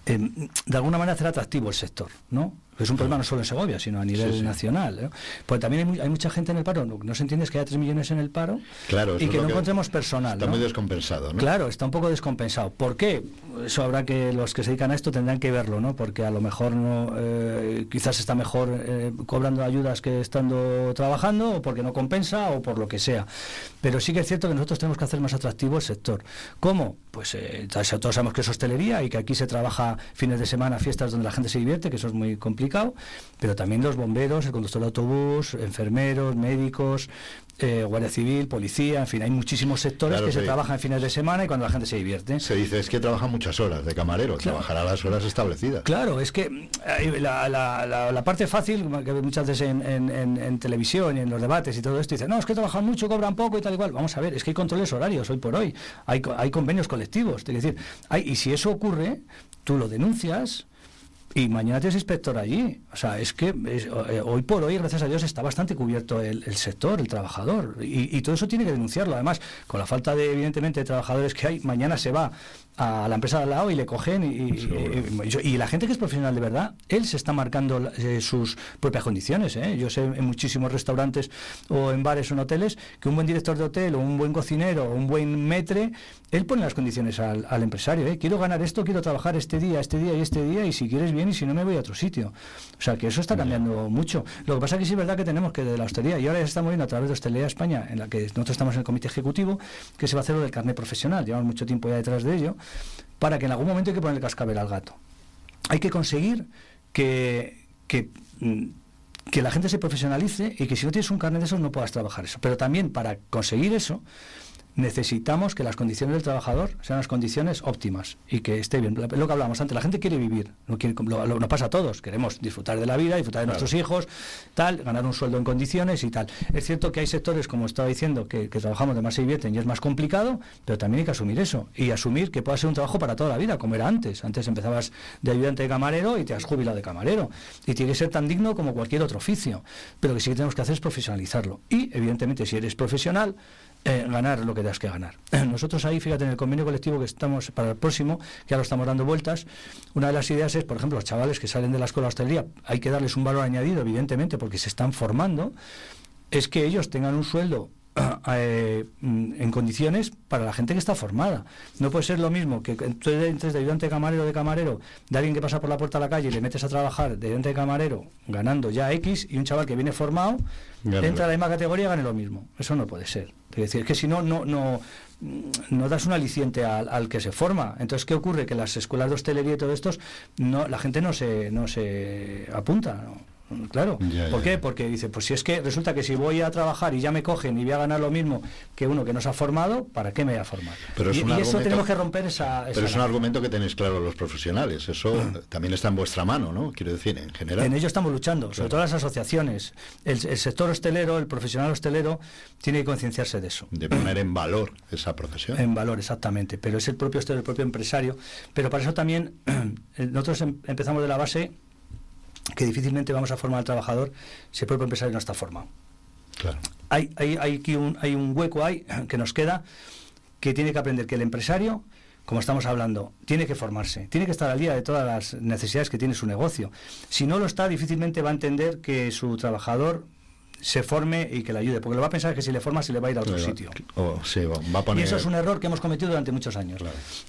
de alguna manera hacer atractivo el sector, ¿no? Es un problema no solo en Segovia, sino a nivel Sí, sí. nacional. ¿no? Pues también hay, mu- hay mucha gente en el paro. No, no se entiende es que haya 3 millones en el paro Claro, y que no que encontremos personal. Está ¿no? muy descompensado, ¿no? Claro, está un poco descompensado. ¿Por qué? Eso habrá que los que se dedican a esto tendrán que verlo, ¿no? Porque a lo mejor no, eh, quizás está mejor eh, cobrando ayudas que estando trabajando, o porque no compensa, o por lo que sea. Pero sí que es cierto que nosotros tenemos que hacer más atractivo el sector. ¿Cómo? Pues eh, todos sabemos que es hostelería y que aquí se trabaja fines de semana, fiestas donde la gente se divierte, que eso es muy complicado, pero también los bomberos, el conductor de autobús, enfermeros, médicos, eh, guardia civil, policía, en fin, hay muchísimos sectores Claro, que se trabajan en fines de semana y cuando la gente se divierte. Se dice, es que trabaja muchas horas de camarero, trabajará las horas establecidas. Claro, es que eh, la, la- la- la parte fácil, que muchas veces en, en- en- en televisión y en los debates y todo esto, dicen, no, es que trabajan mucho, cobran poco y tal y cual. Vamos a ver, es que hay controles horarios hoy por hoy, hay, hay convenios colectivos. Es decir, hay, y si eso ocurre, tú lo denuncias. Y mañana tienes inspector allí. O sea, es que eh, hoy por hoy, gracias a Dios, está bastante cubierto el, el sector, el trabajador. Y, y todo eso tiene que denunciarlo. Además, con la falta de, evidentemente, de trabajadores que hay, mañana se va a la empresa de al lado y le cogen. Y, y- y- la gente que es profesional de verdad, él se está marcando eh, sus propias condiciones. ¿eh? Yo sé en muchísimos restaurantes o en bares o en hoteles que un buen director de hotel o un buen cocinero o un buen metre, él pone las condiciones al, al empresario. ¿eh? Quiero ganar esto, quiero trabajar este día, este día y este día, y si quieres bien y si no me voy a otro sitio. O sea que eso está cambiando mucho. Lo que pasa es que sí es verdad que tenemos que de la hostelería, y ahora ya se está moviendo a través de Hostelería España, en la que nosotros estamos en el comité ejecutivo, que se va a hacer lo del carnet profesional. Llevamos mucho tiempo ya detrás de ello, para que en algún momento hay que poner el cascabel al gato. Hay que conseguir que, que, mm, que la gente se profesionalice y que si no tienes un carnet de esos no puedas trabajar eso. Pero también para conseguir eso necesitamos que las condiciones del trabajador sean las condiciones óptimas y que esté bien. Lo que hablábamos antes, la gente quiere vivir, no quiere, lo, lo- nos pasa a todos, queremos disfrutar de la vida, disfrutar de Claro. nuestros hijos, tal, ganar un sueldo en condiciones y tal. Es cierto que hay sectores, como estaba diciendo, que, que trabajamos de más y vierten y es más complicado, pero también hay que asumir eso y asumir que pueda ser un trabajo para toda la vida, como era antes. Antes empezabas de ayudante de camarero y te has jubilado de camarero. Y tiene que ser tan digno como cualquier otro oficio. Pero que sí que tenemos que hacer es profesionalizarlo. Y, evidentemente, si eres profesional, eh, ganar lo que tengas que ganar. Nosotros ahí, fíjate, en el convenio colectivo que estamos para el próximo, que ahora estamos dando vueltas, una de las ideas es, por ejemplo, los chavales que salen de la escuela de hostelería, hay que darles un valor añadido, evidentemente, porque se están formando, es que ellos tengan un sueldo eh, mm, en condiciones para la gente que está formada. No puede ser lo mismo que tú entres de ayudante de camarero de camarero, de alguien que pasa por la puerta de la calle y le metes a trabajar de ayudante de camarero ganando ya X y un chaval que viene formado entra a la misma categoría y gane lo mismo. Eso no puede ser. Es decir, que si no, no, no, mm, no das un aliciente al, al que se forma. Entonces, ¿qué ocurre? Que las escuelas de hostelería y todo estos, no, la gente no se, no se apunta. ¿no? Claro. Ya, ¿Por ya. qué? Porque dice, pues si es que resulta que si voy a trabajar y ya me cogen y voy a ganar lo mismo que uno que no se ha formado, ¿para qué me voy a formar? Pero es y un y eso tenemos que romper esa... esa Pero es un argumento que tenéis claro los profesionales. Eso también está en vuestra mano, ¿no? Quiero decir, en general. En ello estamos luchando, sobre todo las asociaciones. El, el sector hostelero, el profesional hostelero, tiene que concienciarse de eso. De poner en valor esa profesión. En valor, exactamente. Pero es el propio hostelero, el propio empresario. Pero para eso también nosotros em- empezamos de la base que difícilmente vamos a formar al trabajador si el propio empresario no está formado. Claro. Hay, hay, hay, aquí un, hay un hueco ahí que nos queda que tiene que aprender que el empresario, como estamos hablando, tiene que formarse, tiene que estar al día de todas las necesidades que tiene su negocio. Si no lo está, difícilmente va a entender que su trabajador se forme y que le ayude, porque lo va a pensar que si le forma se le va a ir a otro sitio. o- sí, va va a poner... Y eso es un error que hemos cometido durante muchos años.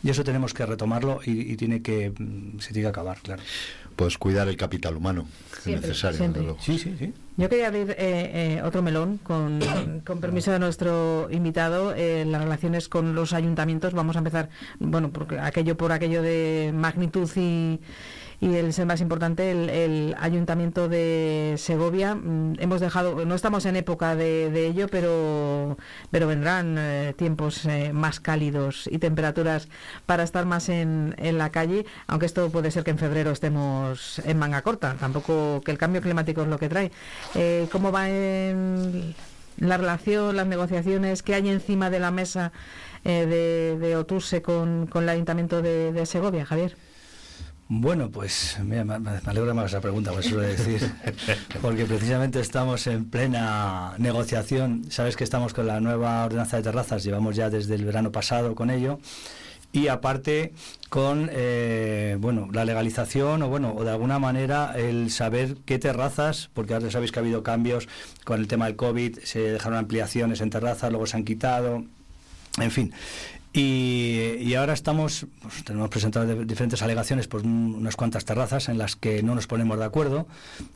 Y eso tenemos que retomarlo y, y tiene que mm, se tiene que acabar, claro. Pues cuidar el capital humano, es necesario. siempre. desde luego. Sí, sí, sí. Yo quería abrir eh, eh, otro melón con, con permiso de nuestro invitado, eh, las relaciones con los ayuntamientos. Vamos a empezar, bueno, porque aquello por aquello de magnitud y, y el ser más importante, el, el ayuntamiento de Segovia. Mm, hemos dejado, no estamos en época de, de ello, pero, pero vendrán eh, tiempos eh, más cálidos y temperaturas para estar más en, en la calle, aunque esto puede ser que en febrero estemos en manga corta, tampoco que el cambio climático es lo que trae. Eh, ¿Cómo va en la relación, las negociaciones que hay encima de la mesa eh, de, de con, el Ayuntamiento de Segovia, Javier? Bueno, pues mira, me, me alegra más esa pregunta, pues suelo decir, porque precisamente estamos en plena negociación. Sabes que estamos con la nueva ordenanza de terrazas, llevamos ya desde el verano pasado con ello. Y aparte con eh, bueno la legalización o bueno o de alguna manera el saber qué terrazas porque ahora sabéis que ha habido cambios con el tema del covid se dejaron ampliaciones en terrazas luego se han quitado en fin y, y ahora estamos, pues, tenemos presentado diferentes alegaciones por un- unas cuantas terrazas en las que no nos ponemos de acuerdo,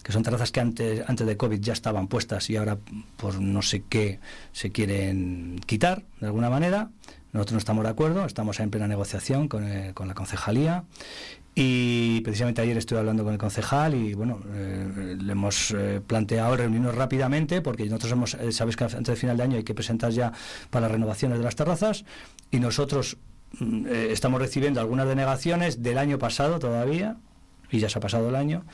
que son terrazas que antes, antes de COVID ya estaban puestas y ahora por no sé qué se quieren quitar de alguna manera. Nosotros no estamos de acuerdo, estamos en plena negociación con, eh, con la concejalía y precisamente ayer estuve hablando con el concejal y bueno, eh, le hemos eh, planteado reunirnos rápidamente porque nosotros hemos, eh, sabéis que antes del final de año hay que presentar ya para las renovaciones de las terrazas y nosotros mm, estamos recibiendo algunas denegaciones del año pasado todavía y ya se ha pasado el año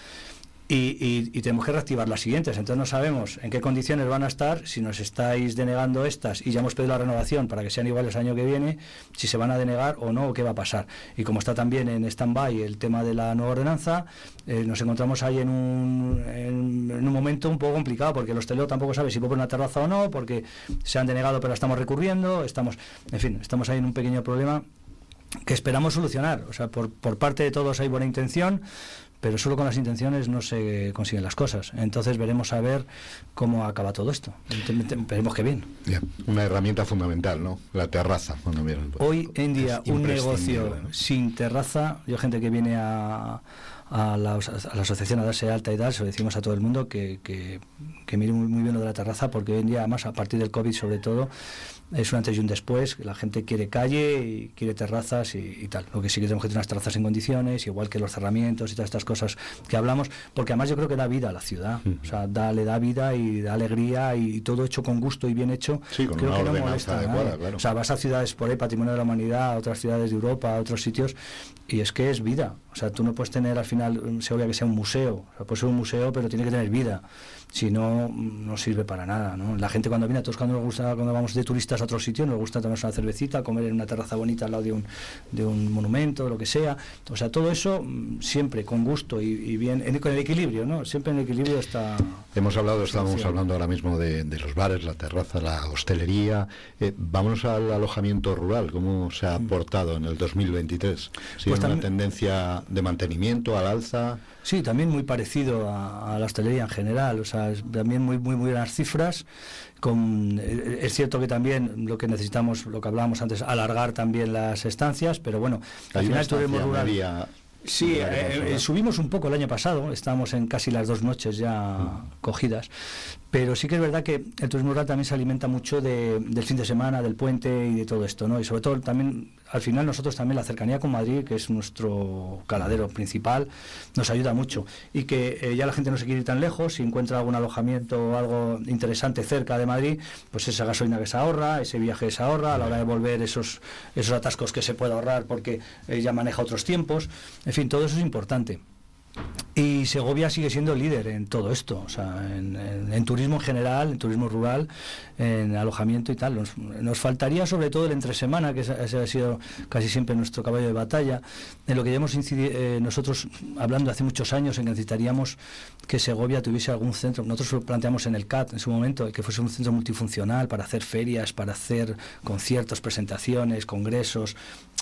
y, y- y tenemos que reactivar las siguientes. Entonces no sabemos en qué condiciones van a estar, si nos estáis denegando estas y ya hemos pedido la renovación para que sean iguales el año que viene, si se van a denegar o no, o qué va a pasar. Y como está también en stand-by el tema de la nueva ordenanza, eh, nos encontramos ahí en un, en, un momento un poco complicado, porque el hostelero tampoco sabe si puede poner una terraza o no, porque se han denegado pero estamos recurriendo, estamos, en fin, estamos ahí en un pequeño problema que esperamos solucionar. O sea, por, por parte de todos hay buena intención, pero solo con las intenciones no se consiguen las cosas. Entonces veremos a ver cómo acaba todo esto. Esperemos que bien. Una herramienta fundamental, ¿no? La terraza. Bueno, mira, Hoy en día un negocio ¿no? sin terraza, yo gente que viene a, a, la, a la asociación a darse alta y tal, se lo decimos a todo el mundo que, que, que mire muy, muy bien lo de la terraza, porque hoy en día, además, a partir del COVID sobre todo, es un antes y un después. La gente quiere calle y quiere terrazas y, tal. Lo que sí que tenemos que tener unas terrazas en condiciones, igual que los cerramientos y todas estas cosas que hablamos, porque además yo creo que da vida a la ciudad. O sea, da, le da vida y da alegría y, todo hecho con gusto y bien hecho. Sí, con creo una que no molesta adecuada, nadie. claro. O sea, vas a ciudades por ahí, patrimonio de la humanidad, a otras ciudades de Europa, a otros sitios, y es que es vida. O sea, tú no puedes tener al final, se obvia que sea un museo. O sea, puede ser un museo, pero tiene que tener vida. Si no, mm, no sirve para nada. ¿no? La gente cuando viene, a todos cuando nos gusta, cuando vamos de turistas a otro sitio, nos gusta tomarse una cervecita, comer en una terraza bonita al lado de un, de un monumento, lo que sea. O sea, todo eso mm, siempre con gusto y, y bien, en- con el equilibrio, ¿no? Siempre en el equilibrio está... Hemos hablado, estábamos hablando ahora mismo de, de los bares, la terraza, la hostelería. Eh, vámonos al alojamiento rural. ¿Cómo se ha portado en el 2023? ¿Sigue Pues una tendencia de mantenimiento al alza? Sí, también muy parecido a, a la hostelería en general, o sea, también muy muy muy buenas cifras. Con, eh, es cierto que también lo que necesitamos, lo que hablábamos antes, alargar también las estancias, pero bueno, al una final rural. media Sí, eh, eh, subimos un poco el año pasado, estábamos en casi las dos noches ya cogidas, pero sí que es verdad que el turismo rural también se alimenta mucho de- del fin de semana, del puente y de todo esto, ¿no? Y sobre todo también, al final nosotros también la cercanía con Madrid, que es nuestro caladero principal, nos ayuda mucho y que eh, ya la gente no se quiere ir tan lejos, si encuentra algún alojamiento o algo interesante cerca de Madrid, pues esa gasolina que se ahorra, ese viaje se ahorra, a la hora de volver esos, esos atascos que se puede ahorrar porque eh, ya maneja otros tiempos, en fin, todo eso es importante. Y Segovia sigue siendo líder en todo esto, o sea, en, turismo en general, en turismo rural, en alojamiento y tal. Nos, faltaría sobre todo el entre semana, que ese, ha sido casi siempre nuestro caballo de batalla, en lo que ya hemos incidido nosotros hablando hace muchos años en que necesitaríamos que Segovia tuviese algún centro. Nosotros planteamos en el CAT en su momento, que fuese un centro multifuncional para hacer ferias, para hacer conciertos, presentaciones, congresos,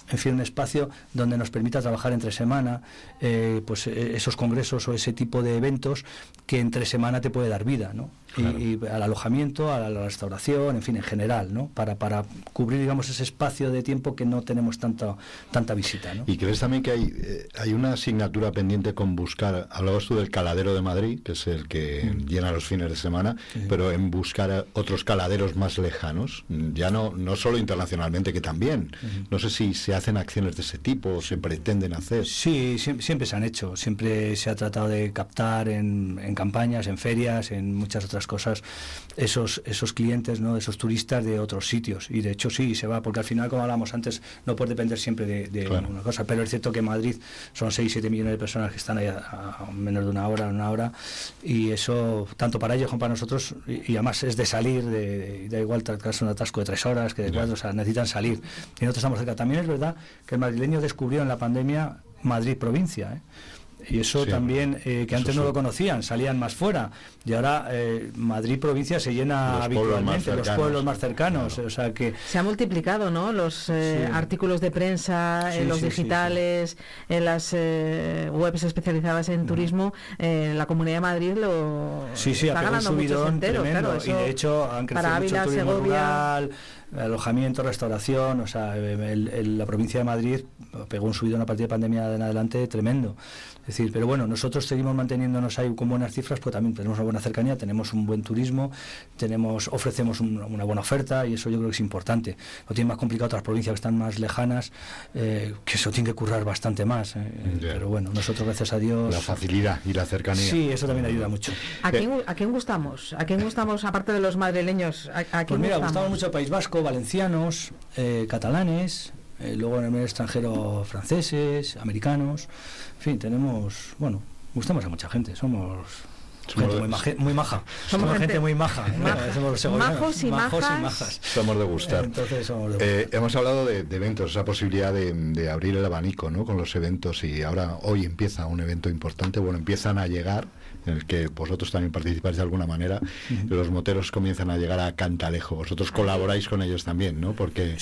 en fin, un espacio donde nos permita trabajar entre semana, eh, pues eh, esos congresos o ese tipo de eventos que entre semana te puede dar vida, ¿no? Y- Y, al alojamiento, a la restauración, en fin, en general, ¿no? Para, para cubrir, digamos, ese espacio de tiempo que no tenemos tanta, tanta visita, ¿no? ¿Y crees también que hay, eh, hay una asignatura pendiente con buscar, hablabas tú del caladero de Madrid, que es el que Mm. llena los fines de semana, pero en buscar otros caladeros más lejanos, ya no, no solo internacionalmente, que también. No sé si se hacen acciones de ese tipo o se pretenden hacer. Sí, siem- siempre, se han hecho, siempre se ha tratado de captar en, en campañas, en ferias, en muchas otras cosas, esos, esos clientes, ¿no? esos turistas de otros sitios. Y de hecho sí, se va, porque al final, como hablamos antes, no puede depender siempre de, de Claro. una cosa, pero es cierto que en Madrid son 6, 7 millones de personas que están ahí a, a menos de una hora, una hora, y eso, tanto para ellos como para nosotros, y, y además es de salir, de, de- da igual tratarse un atasco de tres horas, que de cuatro, o sea, necesitan salir. Y nosotros estamos cerca. También es verdad que el madrileño descubrió en la pandemia Madrid provincia, ¿eh? Y eso Sí, también, eh, que eso antes no lo conocían, salían más fuera. Y ahora eh, Madrid provincia se llena Los pueblos habitualmente, los pueblos más cercanos. O sea que Se ha multiplicado, ¿no? Los eh, Sí. artículos de prensa, Sí, en los sí, sí, digitales, en las eh, webs especializadas en turismo. eh, la Comunidad de Madrid lo Sí, sí, está ha pegado un ganando muchos subidón enteros, tremendo, claro. y de hecho han crecido para mucho Ávila, el turismo Segovia. rural, alojamiento, restauración, o sea, el- el- la provincia de Madrid pegó un subidón a partir de pandemia en adelante tremendo. Es decir, pero bueno, nosotros seguimos manteniéndonos ahí con buenas cifras, pues también tenemos una buena cercanía, tenemos un buen turismo, tenemos, ofrecemos un- una buena oferta y eso yo creo que es importante. Lo tiene más complicado otras provincias que están más lejanas, eh, que eso tiene que currar bastante más. eh, Pero bueno, nosotros gracias a Dios. La facilidad y la cercanía. Sí, eso también ayuda mucho. ¿A quién, ¿A quién gustamos? ¿A quién gustamos, aparte de los madrileños? ¿A, a Pues quién mira, gustamos? gustaba mucho País Vasco, valencianos, eh, catalanes, eh, luego en el medio extranjero franceses, americanos, en fin, tenemos, bueno, gustamos a mucha gente, somos, gente muy, maje- muy maja, Somos somos, gente, gente muy maja, ¿no? maja. Somos los segovianos, Majos y majas. Somos de gustar. Entonces somos de Eh, hemos hablado de, de eventos, esa posibilidad de, de abrir el abanico ¿no? con los eventos y ahora hoy empieza un evento importante, bueno, empiezan a llegar, en el que vosotros también participáis de alguna manera, los moteros comienzan a llegar a Cantalejo, vosotros colaboráis con ellos también, ¿no? Porque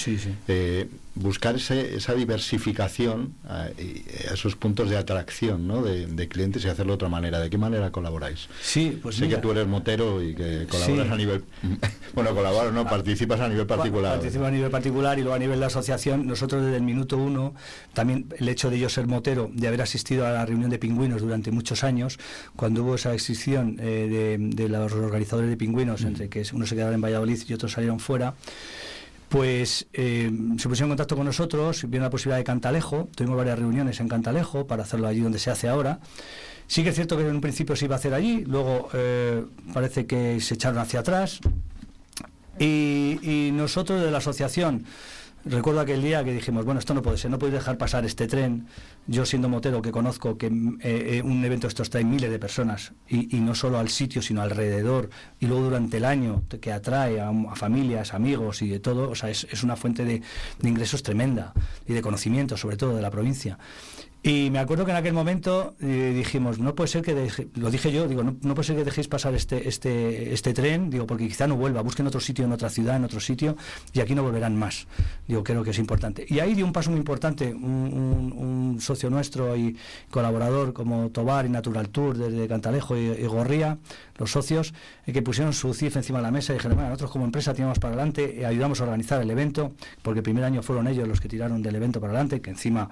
eh, buscar ese- esa diversificación, eh, y esos puntos de atracción ¿no? de, de clientes y hacerlo de otra manera, ¿de qué manera colaboráis? Sí, pues sé mira. que tú eres motero y que colaboras Sí. a nivel... bueno, colaboras, ¿no? Participas a nivel particular. Participo a nivel particular y luego a nivel de asociación. Nosotros desde el minuto uno, también el hecho de yo ser motero, de haber asistido a la reunión de pingüinos durante muchos años, cuando hubo esa excepción de, de los organizadores de pingüinos, entre que unos se quedaron en Valladolid y otros salieron fuera, pues eh, se pusieron en contacto con nosotros, vieron la posibilidad de Cantalejo, tuvimos varias reuniones en Cantalejo para hacerlo allí donde se hace ahora. Sí que es cierto que en un principio se iba a hacer allí, luego eh, parece que se echaron hacia atrás. Y, y nosotros de la asociación, recuerdo aquel día que dijimos, bueno, esto no puede ser, no podéis dejar pasar este tren. Yo siendo motero que conozco que eh, eh, un evento de estos trae miles de personas y, no solo al sitio, sino alrededor y luego durante el año que atrae a, familias, amigos y de todo, o sea, es, una fuente de ingresos tremenda y de conocimiento sobre todo de la provincia. Y me acuerdo que en aquel momento eh, dijimos, no puede ser que deje- lo dije yo, digo, no, puede ser que dejéis pasar este, este, este tren, digo, porque quizá no vuelva, busquen otro sitio en otra ciudad, en otro sitio, y aquí no volverán más. Digo, creo que es importante. Y ahí dio un paso muy importante, un, un- un socio nuestro y colaborador como Tobar y Natural Tour desde Cantalejo y, y Gorría, los socios, eh, que pusieron su CIF encima de la mesa y dijeron, bueno, nosotros como empresa tiramos para adelante, eh, ayudamos a organizar el evento, porque el primer año fueron ellos los que tiraron del evento para adelante, que encima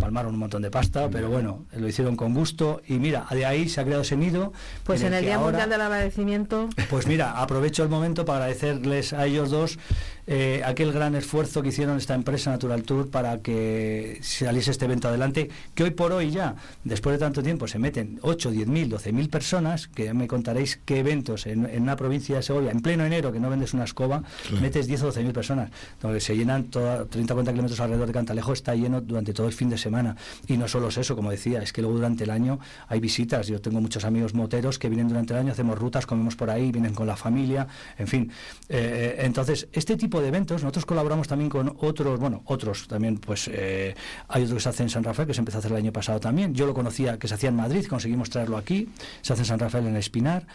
palmaron un montón de pasta, pero bueno, lo hicieron con gusto y mira, de ahí se ha creado ese nido. Pues en el Día ahora- Mundial del Agradecimiento, pues mira, aprovecho el momento para agradecerles a ellos dos eh, aquel gran esfuerzo que hicieron esta empresa Natural Tour para que saliese este evento adelante, que hoy por hoy ya, después de tanto tiempo, se meten 8, 10 mil, 12 mil personas, que ya me contaréis qué eventos en, en una provincia de Segovia, en pleno enero, que no vendes una escoba, Claro. metes 10 o 12 mil personas, donde se llenan toda, 30 o 40 kilómetros alrededor de Cantalejo, está lleno durante todo el fin de semana. Y no solo es eso, como decía, es que luego durante el año hay visitas. Yo tengo muchos amigos moteros que vienen durante el año, hacemos rutas, comemos por ahí, vienen con la familia, en fin. Eh, entonces, este tipo de eventos, nosotros colaboramos también con otros, bueno, otros también, pues eh, hay otro que se hace en San Rafael, que se empezó a hacer el año pasado también. Yo lo conocía, que se hacía en Madrid, conseguimos traerlo aquí, se hace en San Rafael en el Espinar,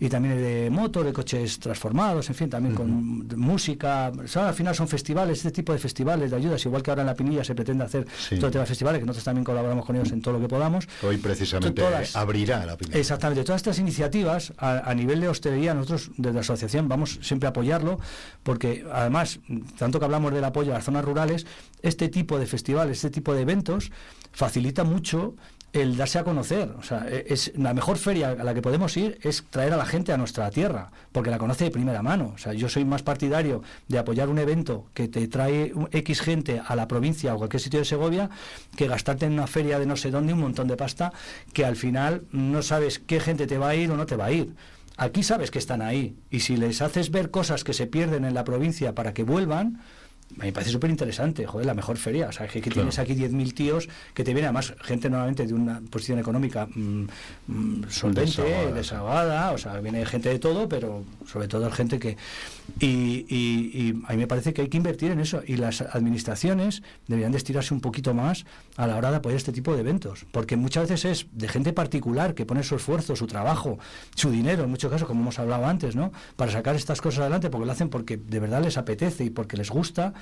y también de motor, de coches transformados, en fin, también con música. Son- al final son festivales, este tipo de festivales de ayudas, igual que ahora en la Pinilla se pretende hacer Sí. todo el tema de festivales, que nosotros también colaboramos con ellos en todo lo que podamos. Hoy precisamente Todas- abrirá la pinilla. Exactamente, todas estas iniciativas a, a nivel de hostelería, nosotros desde la asociación vamos siempre a apoyarlo, porque además, tanto que hablamos del apoyo a las zonas rurales, este tipo de festivales, este tipo de eventos, facilita mucho el darse a conocer. O sea, e- es la mejor feria a la que podemos ir es traer a la gente a nuestra tierra, porque la conoce de primera mano. O sea, yo soy más partidario de apoyar un evento que te trae X gente a la provincia o cualquier sitio de Segovia que gastarte en una feria de no sé dónde un montón de pasta que al final no sabes qué gente te va a ir o no te va a ir. Aquí sabes que están ahí y si les haces ver cosas que se pierden en la provincia para que vuelvan, a mí me parece súper interesante, joder, la mejor feria. O sea, que, que Claro. tienes aquí 10.000 tíos que te vienen, además, gente normalmente de una posición económica mm, mm, solvente, Desahogada. desahogada, o sea, viene gente de todo, pero sobre todo gente que... Y, y- y a mí me parece que hay que invertir en eso y las administraciones deberían de estirarse un poquito más a la hora de apoyar este tipo de eventos, porque muchas veces es de gente particular que pone su esfuerzo, su trabajo, su dinero, en muchos casos, como hemos hablado antes, ¿no? Para sacar estas cosas adelante, porque lo hacen porque de verdad les apetece y porque les gusta.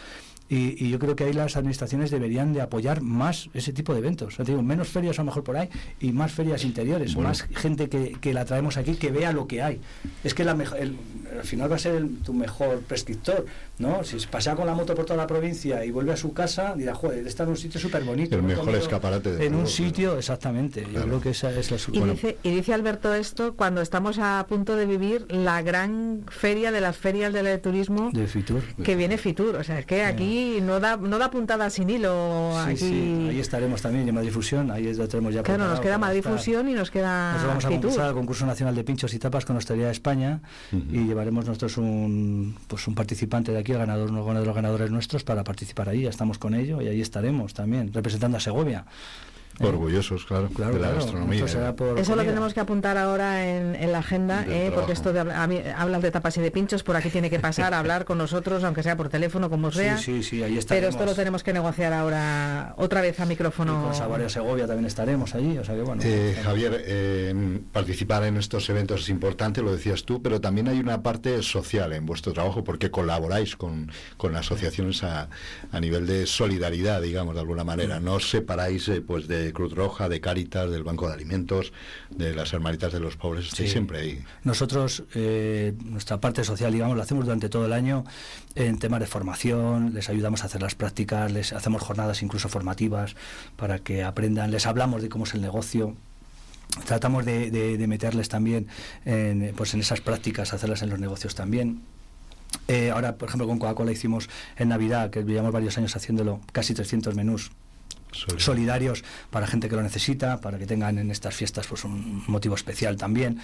Y, y yo creo que ahí las administraciones deberían de apoyar más ese tipo de eventos. O sea, te digo, menos ferias a lo mejor por ahí y más ferias interiores, Bueno. más gente que, que la traemos aquí que vea lo que hay. Es que la mejo- el- al final va a ser el- tu mejor prescriptor, ¿no? Si se pasea con la moto por toda la provincia y vuelve a su casa, dirá, joder, está en un sitio súper bonito. El ¿no? mejor escaparate de En todo, un claro. sitio, exactamente. Yo creo que esa es la y, bueno, dice, y dice Alberto esto cuando estamos a punto de vivir la gran feria de las ferias del turismo de Fitur. que viene Fitur. O sea, es que aquí no da, no da puntada sin hilo. Sí, aquí... sí, ahí estaremos también, en Madrid Fusión, ahí donde tenemos ya Claro, nos queda Madrid estar. Fusión y nos queda Nosotros vamos a Fitur. concursar al concurso nacional de pinchos y tapas con Hostelería de España y llevaremos nosotros un pues un participante de aquí, el ganador, uno de los ganadores nuestros para participar ahí, ya estamos con ello y ahí estaremos también, representando a Segovia. Orgullosos, claro, Claro, de la claro, gastronomía. será por Eso lo tenemos que apuntar ahora en, en la agenda, eh, porque esto de a mí- hablas de tapas y de pinchos, por aquí tiene que pasar a hablar con nosotros, aunque sea por teléfono, como sea. Sí, sí, sí, ahí Pero esto lo tenemos que negociar ahora otra vez a Y micrófono. con Saborea Segovia también estaremos allí, o sea que bueno. Eh, Javier, eh, participar en estos eventos es importante, lo decías tú, pero también hay una parte social en vuestro trabajo porque colaboráis con, con asociaciones a, a nivel de solidaridad, digamos, de alguna manera. No os separáis eh, pues de Cruz Roja, de Cáritas, del Banco de Alimentos, de las Hermanitas de los Pobres, Sí. siempre ahí. Nosotros, eh, nuestra parte social, digamos, la hacemos durante todo el año en temas de formación, les ayudamos a hacer las prácticas, les hacemos jornadas incluso formativas para que aprendan, les hablamos de cómo es el negocio. Tratamos de, de- de meterles también en, pues en esas prácticas, hacerlas en los negocios también. Eh, ahora, por ejemplo, con Coca-Cola hicimos en Navidad, que llevamos varios años haciéndolo, casi 300 menús solidarios para gente que lo necesita, para que tengan en estas fiestas pues un motivo especial también.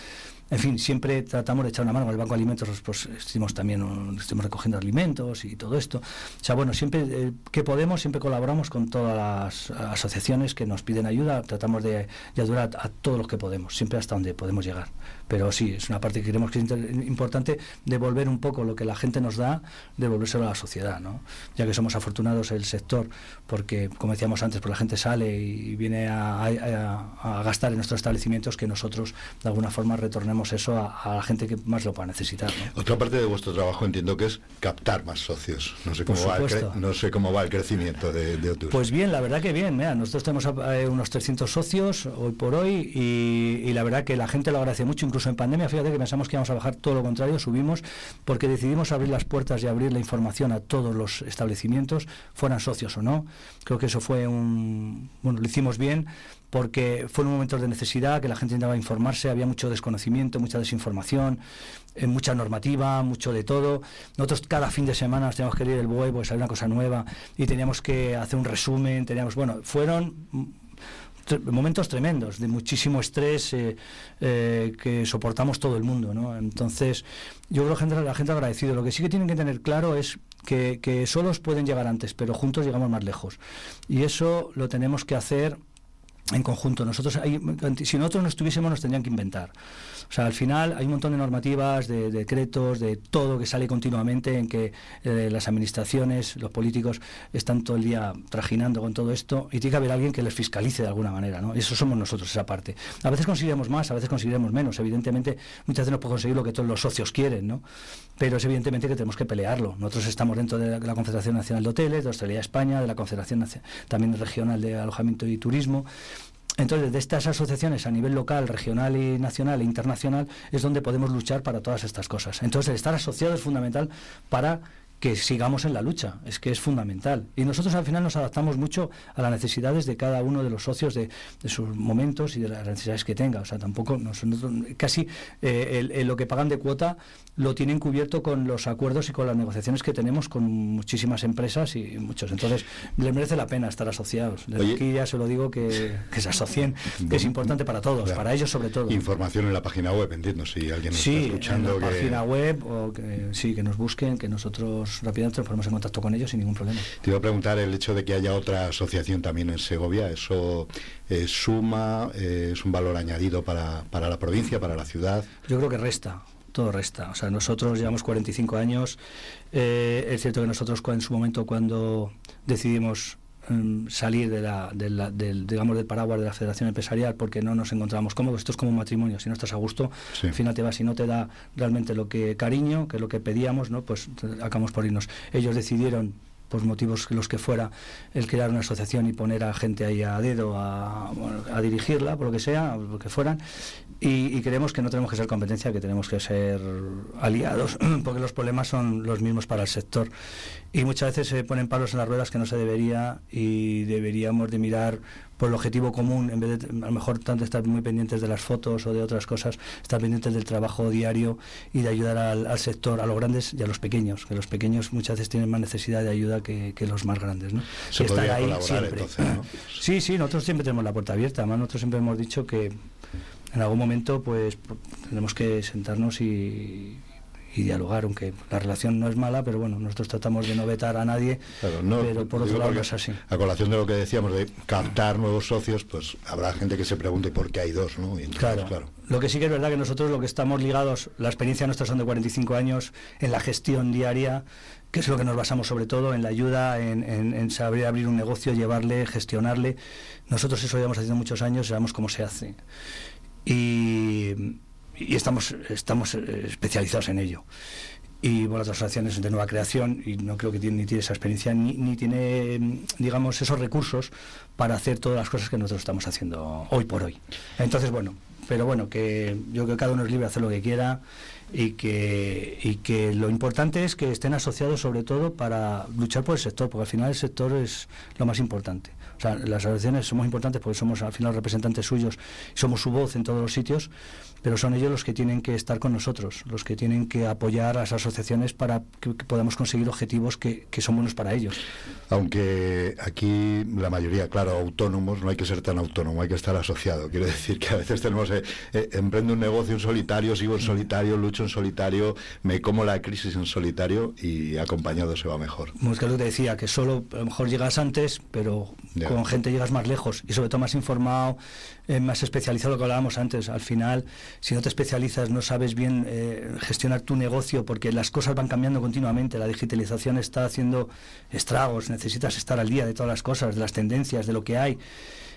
En fin, siempre tratamos de echar una mano. Con el Banco de Alimentos pues, estuvimos también recogiendo alimentos y todo esto. O sea, bueno, siempre eh, que podemos, siempre colaboramos con todas las asociaciones que nos piden ayuda. Tratamos de, ayudar a, todos los que podemos, siempre hasta donde podemos llegar. Pero sí, es una parte que creemos que es importante devolver un poco lo que la gente nos da, devolvérselo a la sociedad, ¿no? Ya que somos afortunados el sector, porque, como decíamos antes, pues la gente sale y viene a, a gastar en nuestros establecimientos que nosotros, de alguna forma, retornemos eso a, la gente que más lo pueda necesitar. Otra parte de vuestro trabajo entiendo que es captar más socios. No sé cómo, va el, no sé cómo va el crecimiento de, de Pues bien, la verdad que bien. nosotros tenemos unos 300 socios hoy por hoy y, la verdad que la gente lo agradece mucho, incluso en pandemia. Fíjate que pensamos que íbamos a bajar todo lo contrario, subimos porque decidimos abrir las puertas y abrir la información a todos los establecimientos, fueran socios o no. Creo que eso fue un... Bueno, lo hicimos bien porque fueron momentos de necesidad, que la gente intentaba informarse, había mucho desconocimiento, mucha desinformación, eh, mucha normativa, mucho de todo. Nosotros cada fin de semana nos teníamos que leer el BOE, pues había una cosa nueva, y teníamos que hacer un resumen, teníamos, bueno, fueron momentos tremendos, de muchísimo estrés eh, eh, que soportamos todo el mundo, ¿no? Entonces, yo creo que la gente, agradecido. Lo que sí que tienen que tener claro es que, que solos pueden llegar antes, pero juntos llegamos más lejos. Y eso lo tenemos que hacer en conjunto. Nosotros, si nosotros no estuviésemos, nos tendrían que inventar. O sea, al final hay un montón de normativas, de, decretos, de todo que sale continuamente en que eh, las administraciones, los políticos están todo el día trajinando con todo esto y tiene que haber alguien que les fiscalice de alguna manera, ¿no? Y eso somos nosotros, esa parte. A veces conseguiremos más, a veces conseguiremos menos. Evidentemente, muchas veces no podemos conseguir lo que todos los socios quieren, ¿no? Pero es evidentemente que tenemos que pelearlo. Nosotros estamos dentro de la, Confederación Nacional de Hoteles, de Australia España, de la Confederación también Regional de Alojamiento y Turismo. Entonces, de estas asociaciones a nivel local, regional y nacional e internacional es donde podemos luchar para todas estas cosas. Entonces, estar asociado es fundamental para que sigamos en la lucha, es que es fundamental. Y nosotros al final nos adaptamos mucho a las necesidades de cada uno de los socios, de, sus momentos y de las necesidades que tenga. O sea, tampoco, nosotros, casi eh, lo que pagan de cuota lo tienen cubierto con los acuerdos y con las negociaciones que tenemos con muchísimas empresas y muchos. Entonces, les merece la pena estar asociados. Desde aquí ya se lo digo que, se asocien, que es importante para todos, para ellos sobre todo. Información en la página web, entiendo, si alguien nos sí, está escuchando. en la página web, o que, sí, que nos busquen, que nosotros rápidamente nos ponemos en contacto con ellos sin ningún problema. Te iba a preguntar el hecho de que haya otra asociación también en Segovia, ¿eso eh, suma, eh, es un valor añadido para, para la provincia, para la ciudad? Yo creo que resta todo resta. O sea, nosotros llevamos 45 años. Eh, es cierto que nosotros en su momento cuando decidimos mm, salir de la, del, digamos, del paraguas de la Federación Empresarial porque no nos encontramos cómodos, esto es como un matrimonio, si no estás a gusto, al final te vas y no te da realmente lo que cariño, que es lo que pedíamos, ¿no? pues acabamos por irnos. Ellos decidieron por motivos los que fuera, el crear una asociación y poner a gente ahí a dedo a, dirigirla, por lo que sea, por lo que fueran, y, creemos que no tenemos que ser competencia, que tenemos que ser aliados, porque los problemas son los mismos para el sector. Y muchas veces se ponen palos en las ruedas que no se debería y deberíamos de mirar por el objetivo común, en vez de a lo mejor tanto estar muy pendientes de las fotos o de otras cosas, estar pendientes del trabajo diario y de ayudar al, sector, a los grandes y a los pequeños, que los pequeños muchas veces tienen más necesidad de ayuda que, los más grandes. ¿no? Se ahí siempre. Sí, sí, nosotros siempre tenemos la puerta abierta, además nosotros siempre hemos dicho que en algún momento pues tenemos que sentarnos y, dialogar, aunque la relación no es mala, pero bueno, nosotros tratamos de no vetar a nadie, pero por otro lado es así. A colación de lo que decíamos de captar nuevos socios, pues habrá gente que se pregunte por qué hay dos, ¿no? claro. claro. Lo que sí que es verdad que nosotros lo que estamos ligados, la experiencia nuestra son de 45 años en la gestión diaria, que es lo que nos basamos sobre todo en la ayuda, en, en saber abrir un negocio, llevarle, gestionarle. Nosotros eso llevamos haciendo muchos años, sabemos cómo se hace y, estamos, estamos eh, especializados en ello. Y bueno, las asociaciones de nueva creación, y no creo que tiene, ni tiene esa experiencia, ni, ni tiene, digamos, esos recursos para hacer todas las cosas que nosotros estamos haciendo hoy por hoy. Entonces, bueno, pero bueno, que yo creo que cada uno es libre de hacer lo que quiera y que, y que lo importante es que estén asociados sobre todo para luchar por el sector, porque al final el sector es lo más importante. O sea, las asociaciones somos importantes porque somos al final representantes suyos, somos su voz en todos los sitios, pero son ellos los que tienen que estar con nosotros, los que tienen que apoyar a las asociaciones para que, que podamos conseguir objetivos que, que son buenos para ellos. Aunque aquí la mayoría, claro, autónomos, no hay que ser tan autónomo, hay que estar asociado. Quiero decir que a veces tenemos, eh, eh, emprendo un negocio en solitario, sigo en solitario, lucho en solitario, me como la crisis en solitario y acompañado se va mejor. Como es que lo que te decía, que solo a lo mejor llegas antes, pero Ya. con gente llegas más lejos y sobre todo más informado, eh, más especializado, lo que hablábamos antes. Al final, si no te especializas, no sabes bien eh, gestionar tu negocio porque las cosas van cambiando continuamente, la digitalización está haciendo estragos, necesitas estar al día de todas las cosas, de las tendencias, de lo que hay.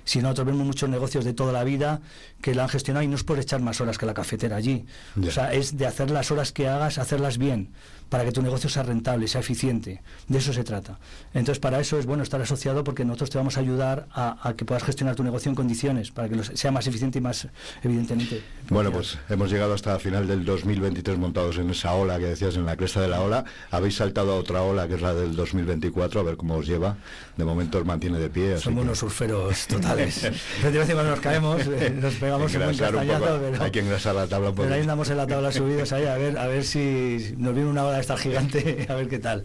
Si nosotros vemos muchos negocios de toda la vida que la han gestionado y no es por echar más horas que la cafetera allí. O sea, es de hacer las horas que hagas, hacerlas bien, para que tu negocio sea rentable, sea eficiente. De eso se trata. Entonces, para eso es bueno estar asociado porque nosotros te vamos a ayudar a, a que puedas gestionar tu negocio en condiciones, para que lo sea más eficiente y más evidentemente. Bueno, pues hemos llegado hasta el final del 2023 montados en esa ola que decías, en la cresta de la ola. Habéis saltado a otra ola que es la del 2024, a ver cómo os lleva. De momento os mantiene de pie. Somos que- unos surferos totales. Nos caemos, eh, nos pegamos un buen Engrasar un castañazo, poco, pero... Hay que engrasar la tabla un poco. Pero ahí andamos en la tabla subidos ahí a ver a ver si nos viene una ola esta gigante, a ver qué tal.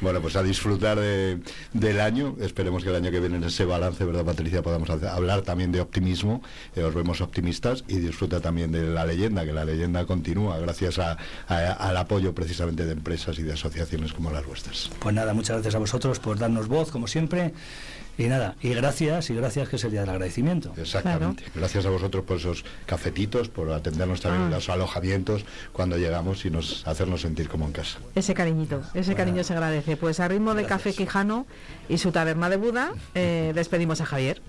Bueno, pues a disfrutar de- del año. Esperemos que el año que viene en ese balance, ¿verdad, Patricia? Podamos hablar también de optimismo. eh, os vemos optimistas y disfruta también de la leyenda, que la leyenda continúa gracias a- a- al apoyo precisamente de empresas y de asociaciones como las vuestras. Pues nada, muchas gracias a vosotros por darnos voz, como siempre. Y nada, y gracias, y gracias que es el día del agradecimiento. Exactamente. Gracias a vosotros por esos cafetitos, por atendernos también en Ah. los alojamientos cuando llegamos y nos hacernos sentir como en casa. Ese cariñito, ese cariño se agradece. Pues a ritmo de Café Quijano y su taberna de Buda, eh, despedimos a Javier.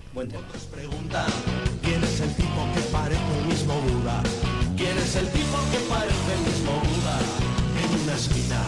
¿Quién es el tipo que parece el mismo Buda? ¿Quién es el tipo que parece el mismo Buda? En una esquina,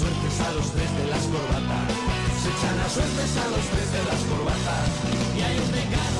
suertes a los tres de las corbatas, se echan las suertes a los tres de las corbatas, y hay un decano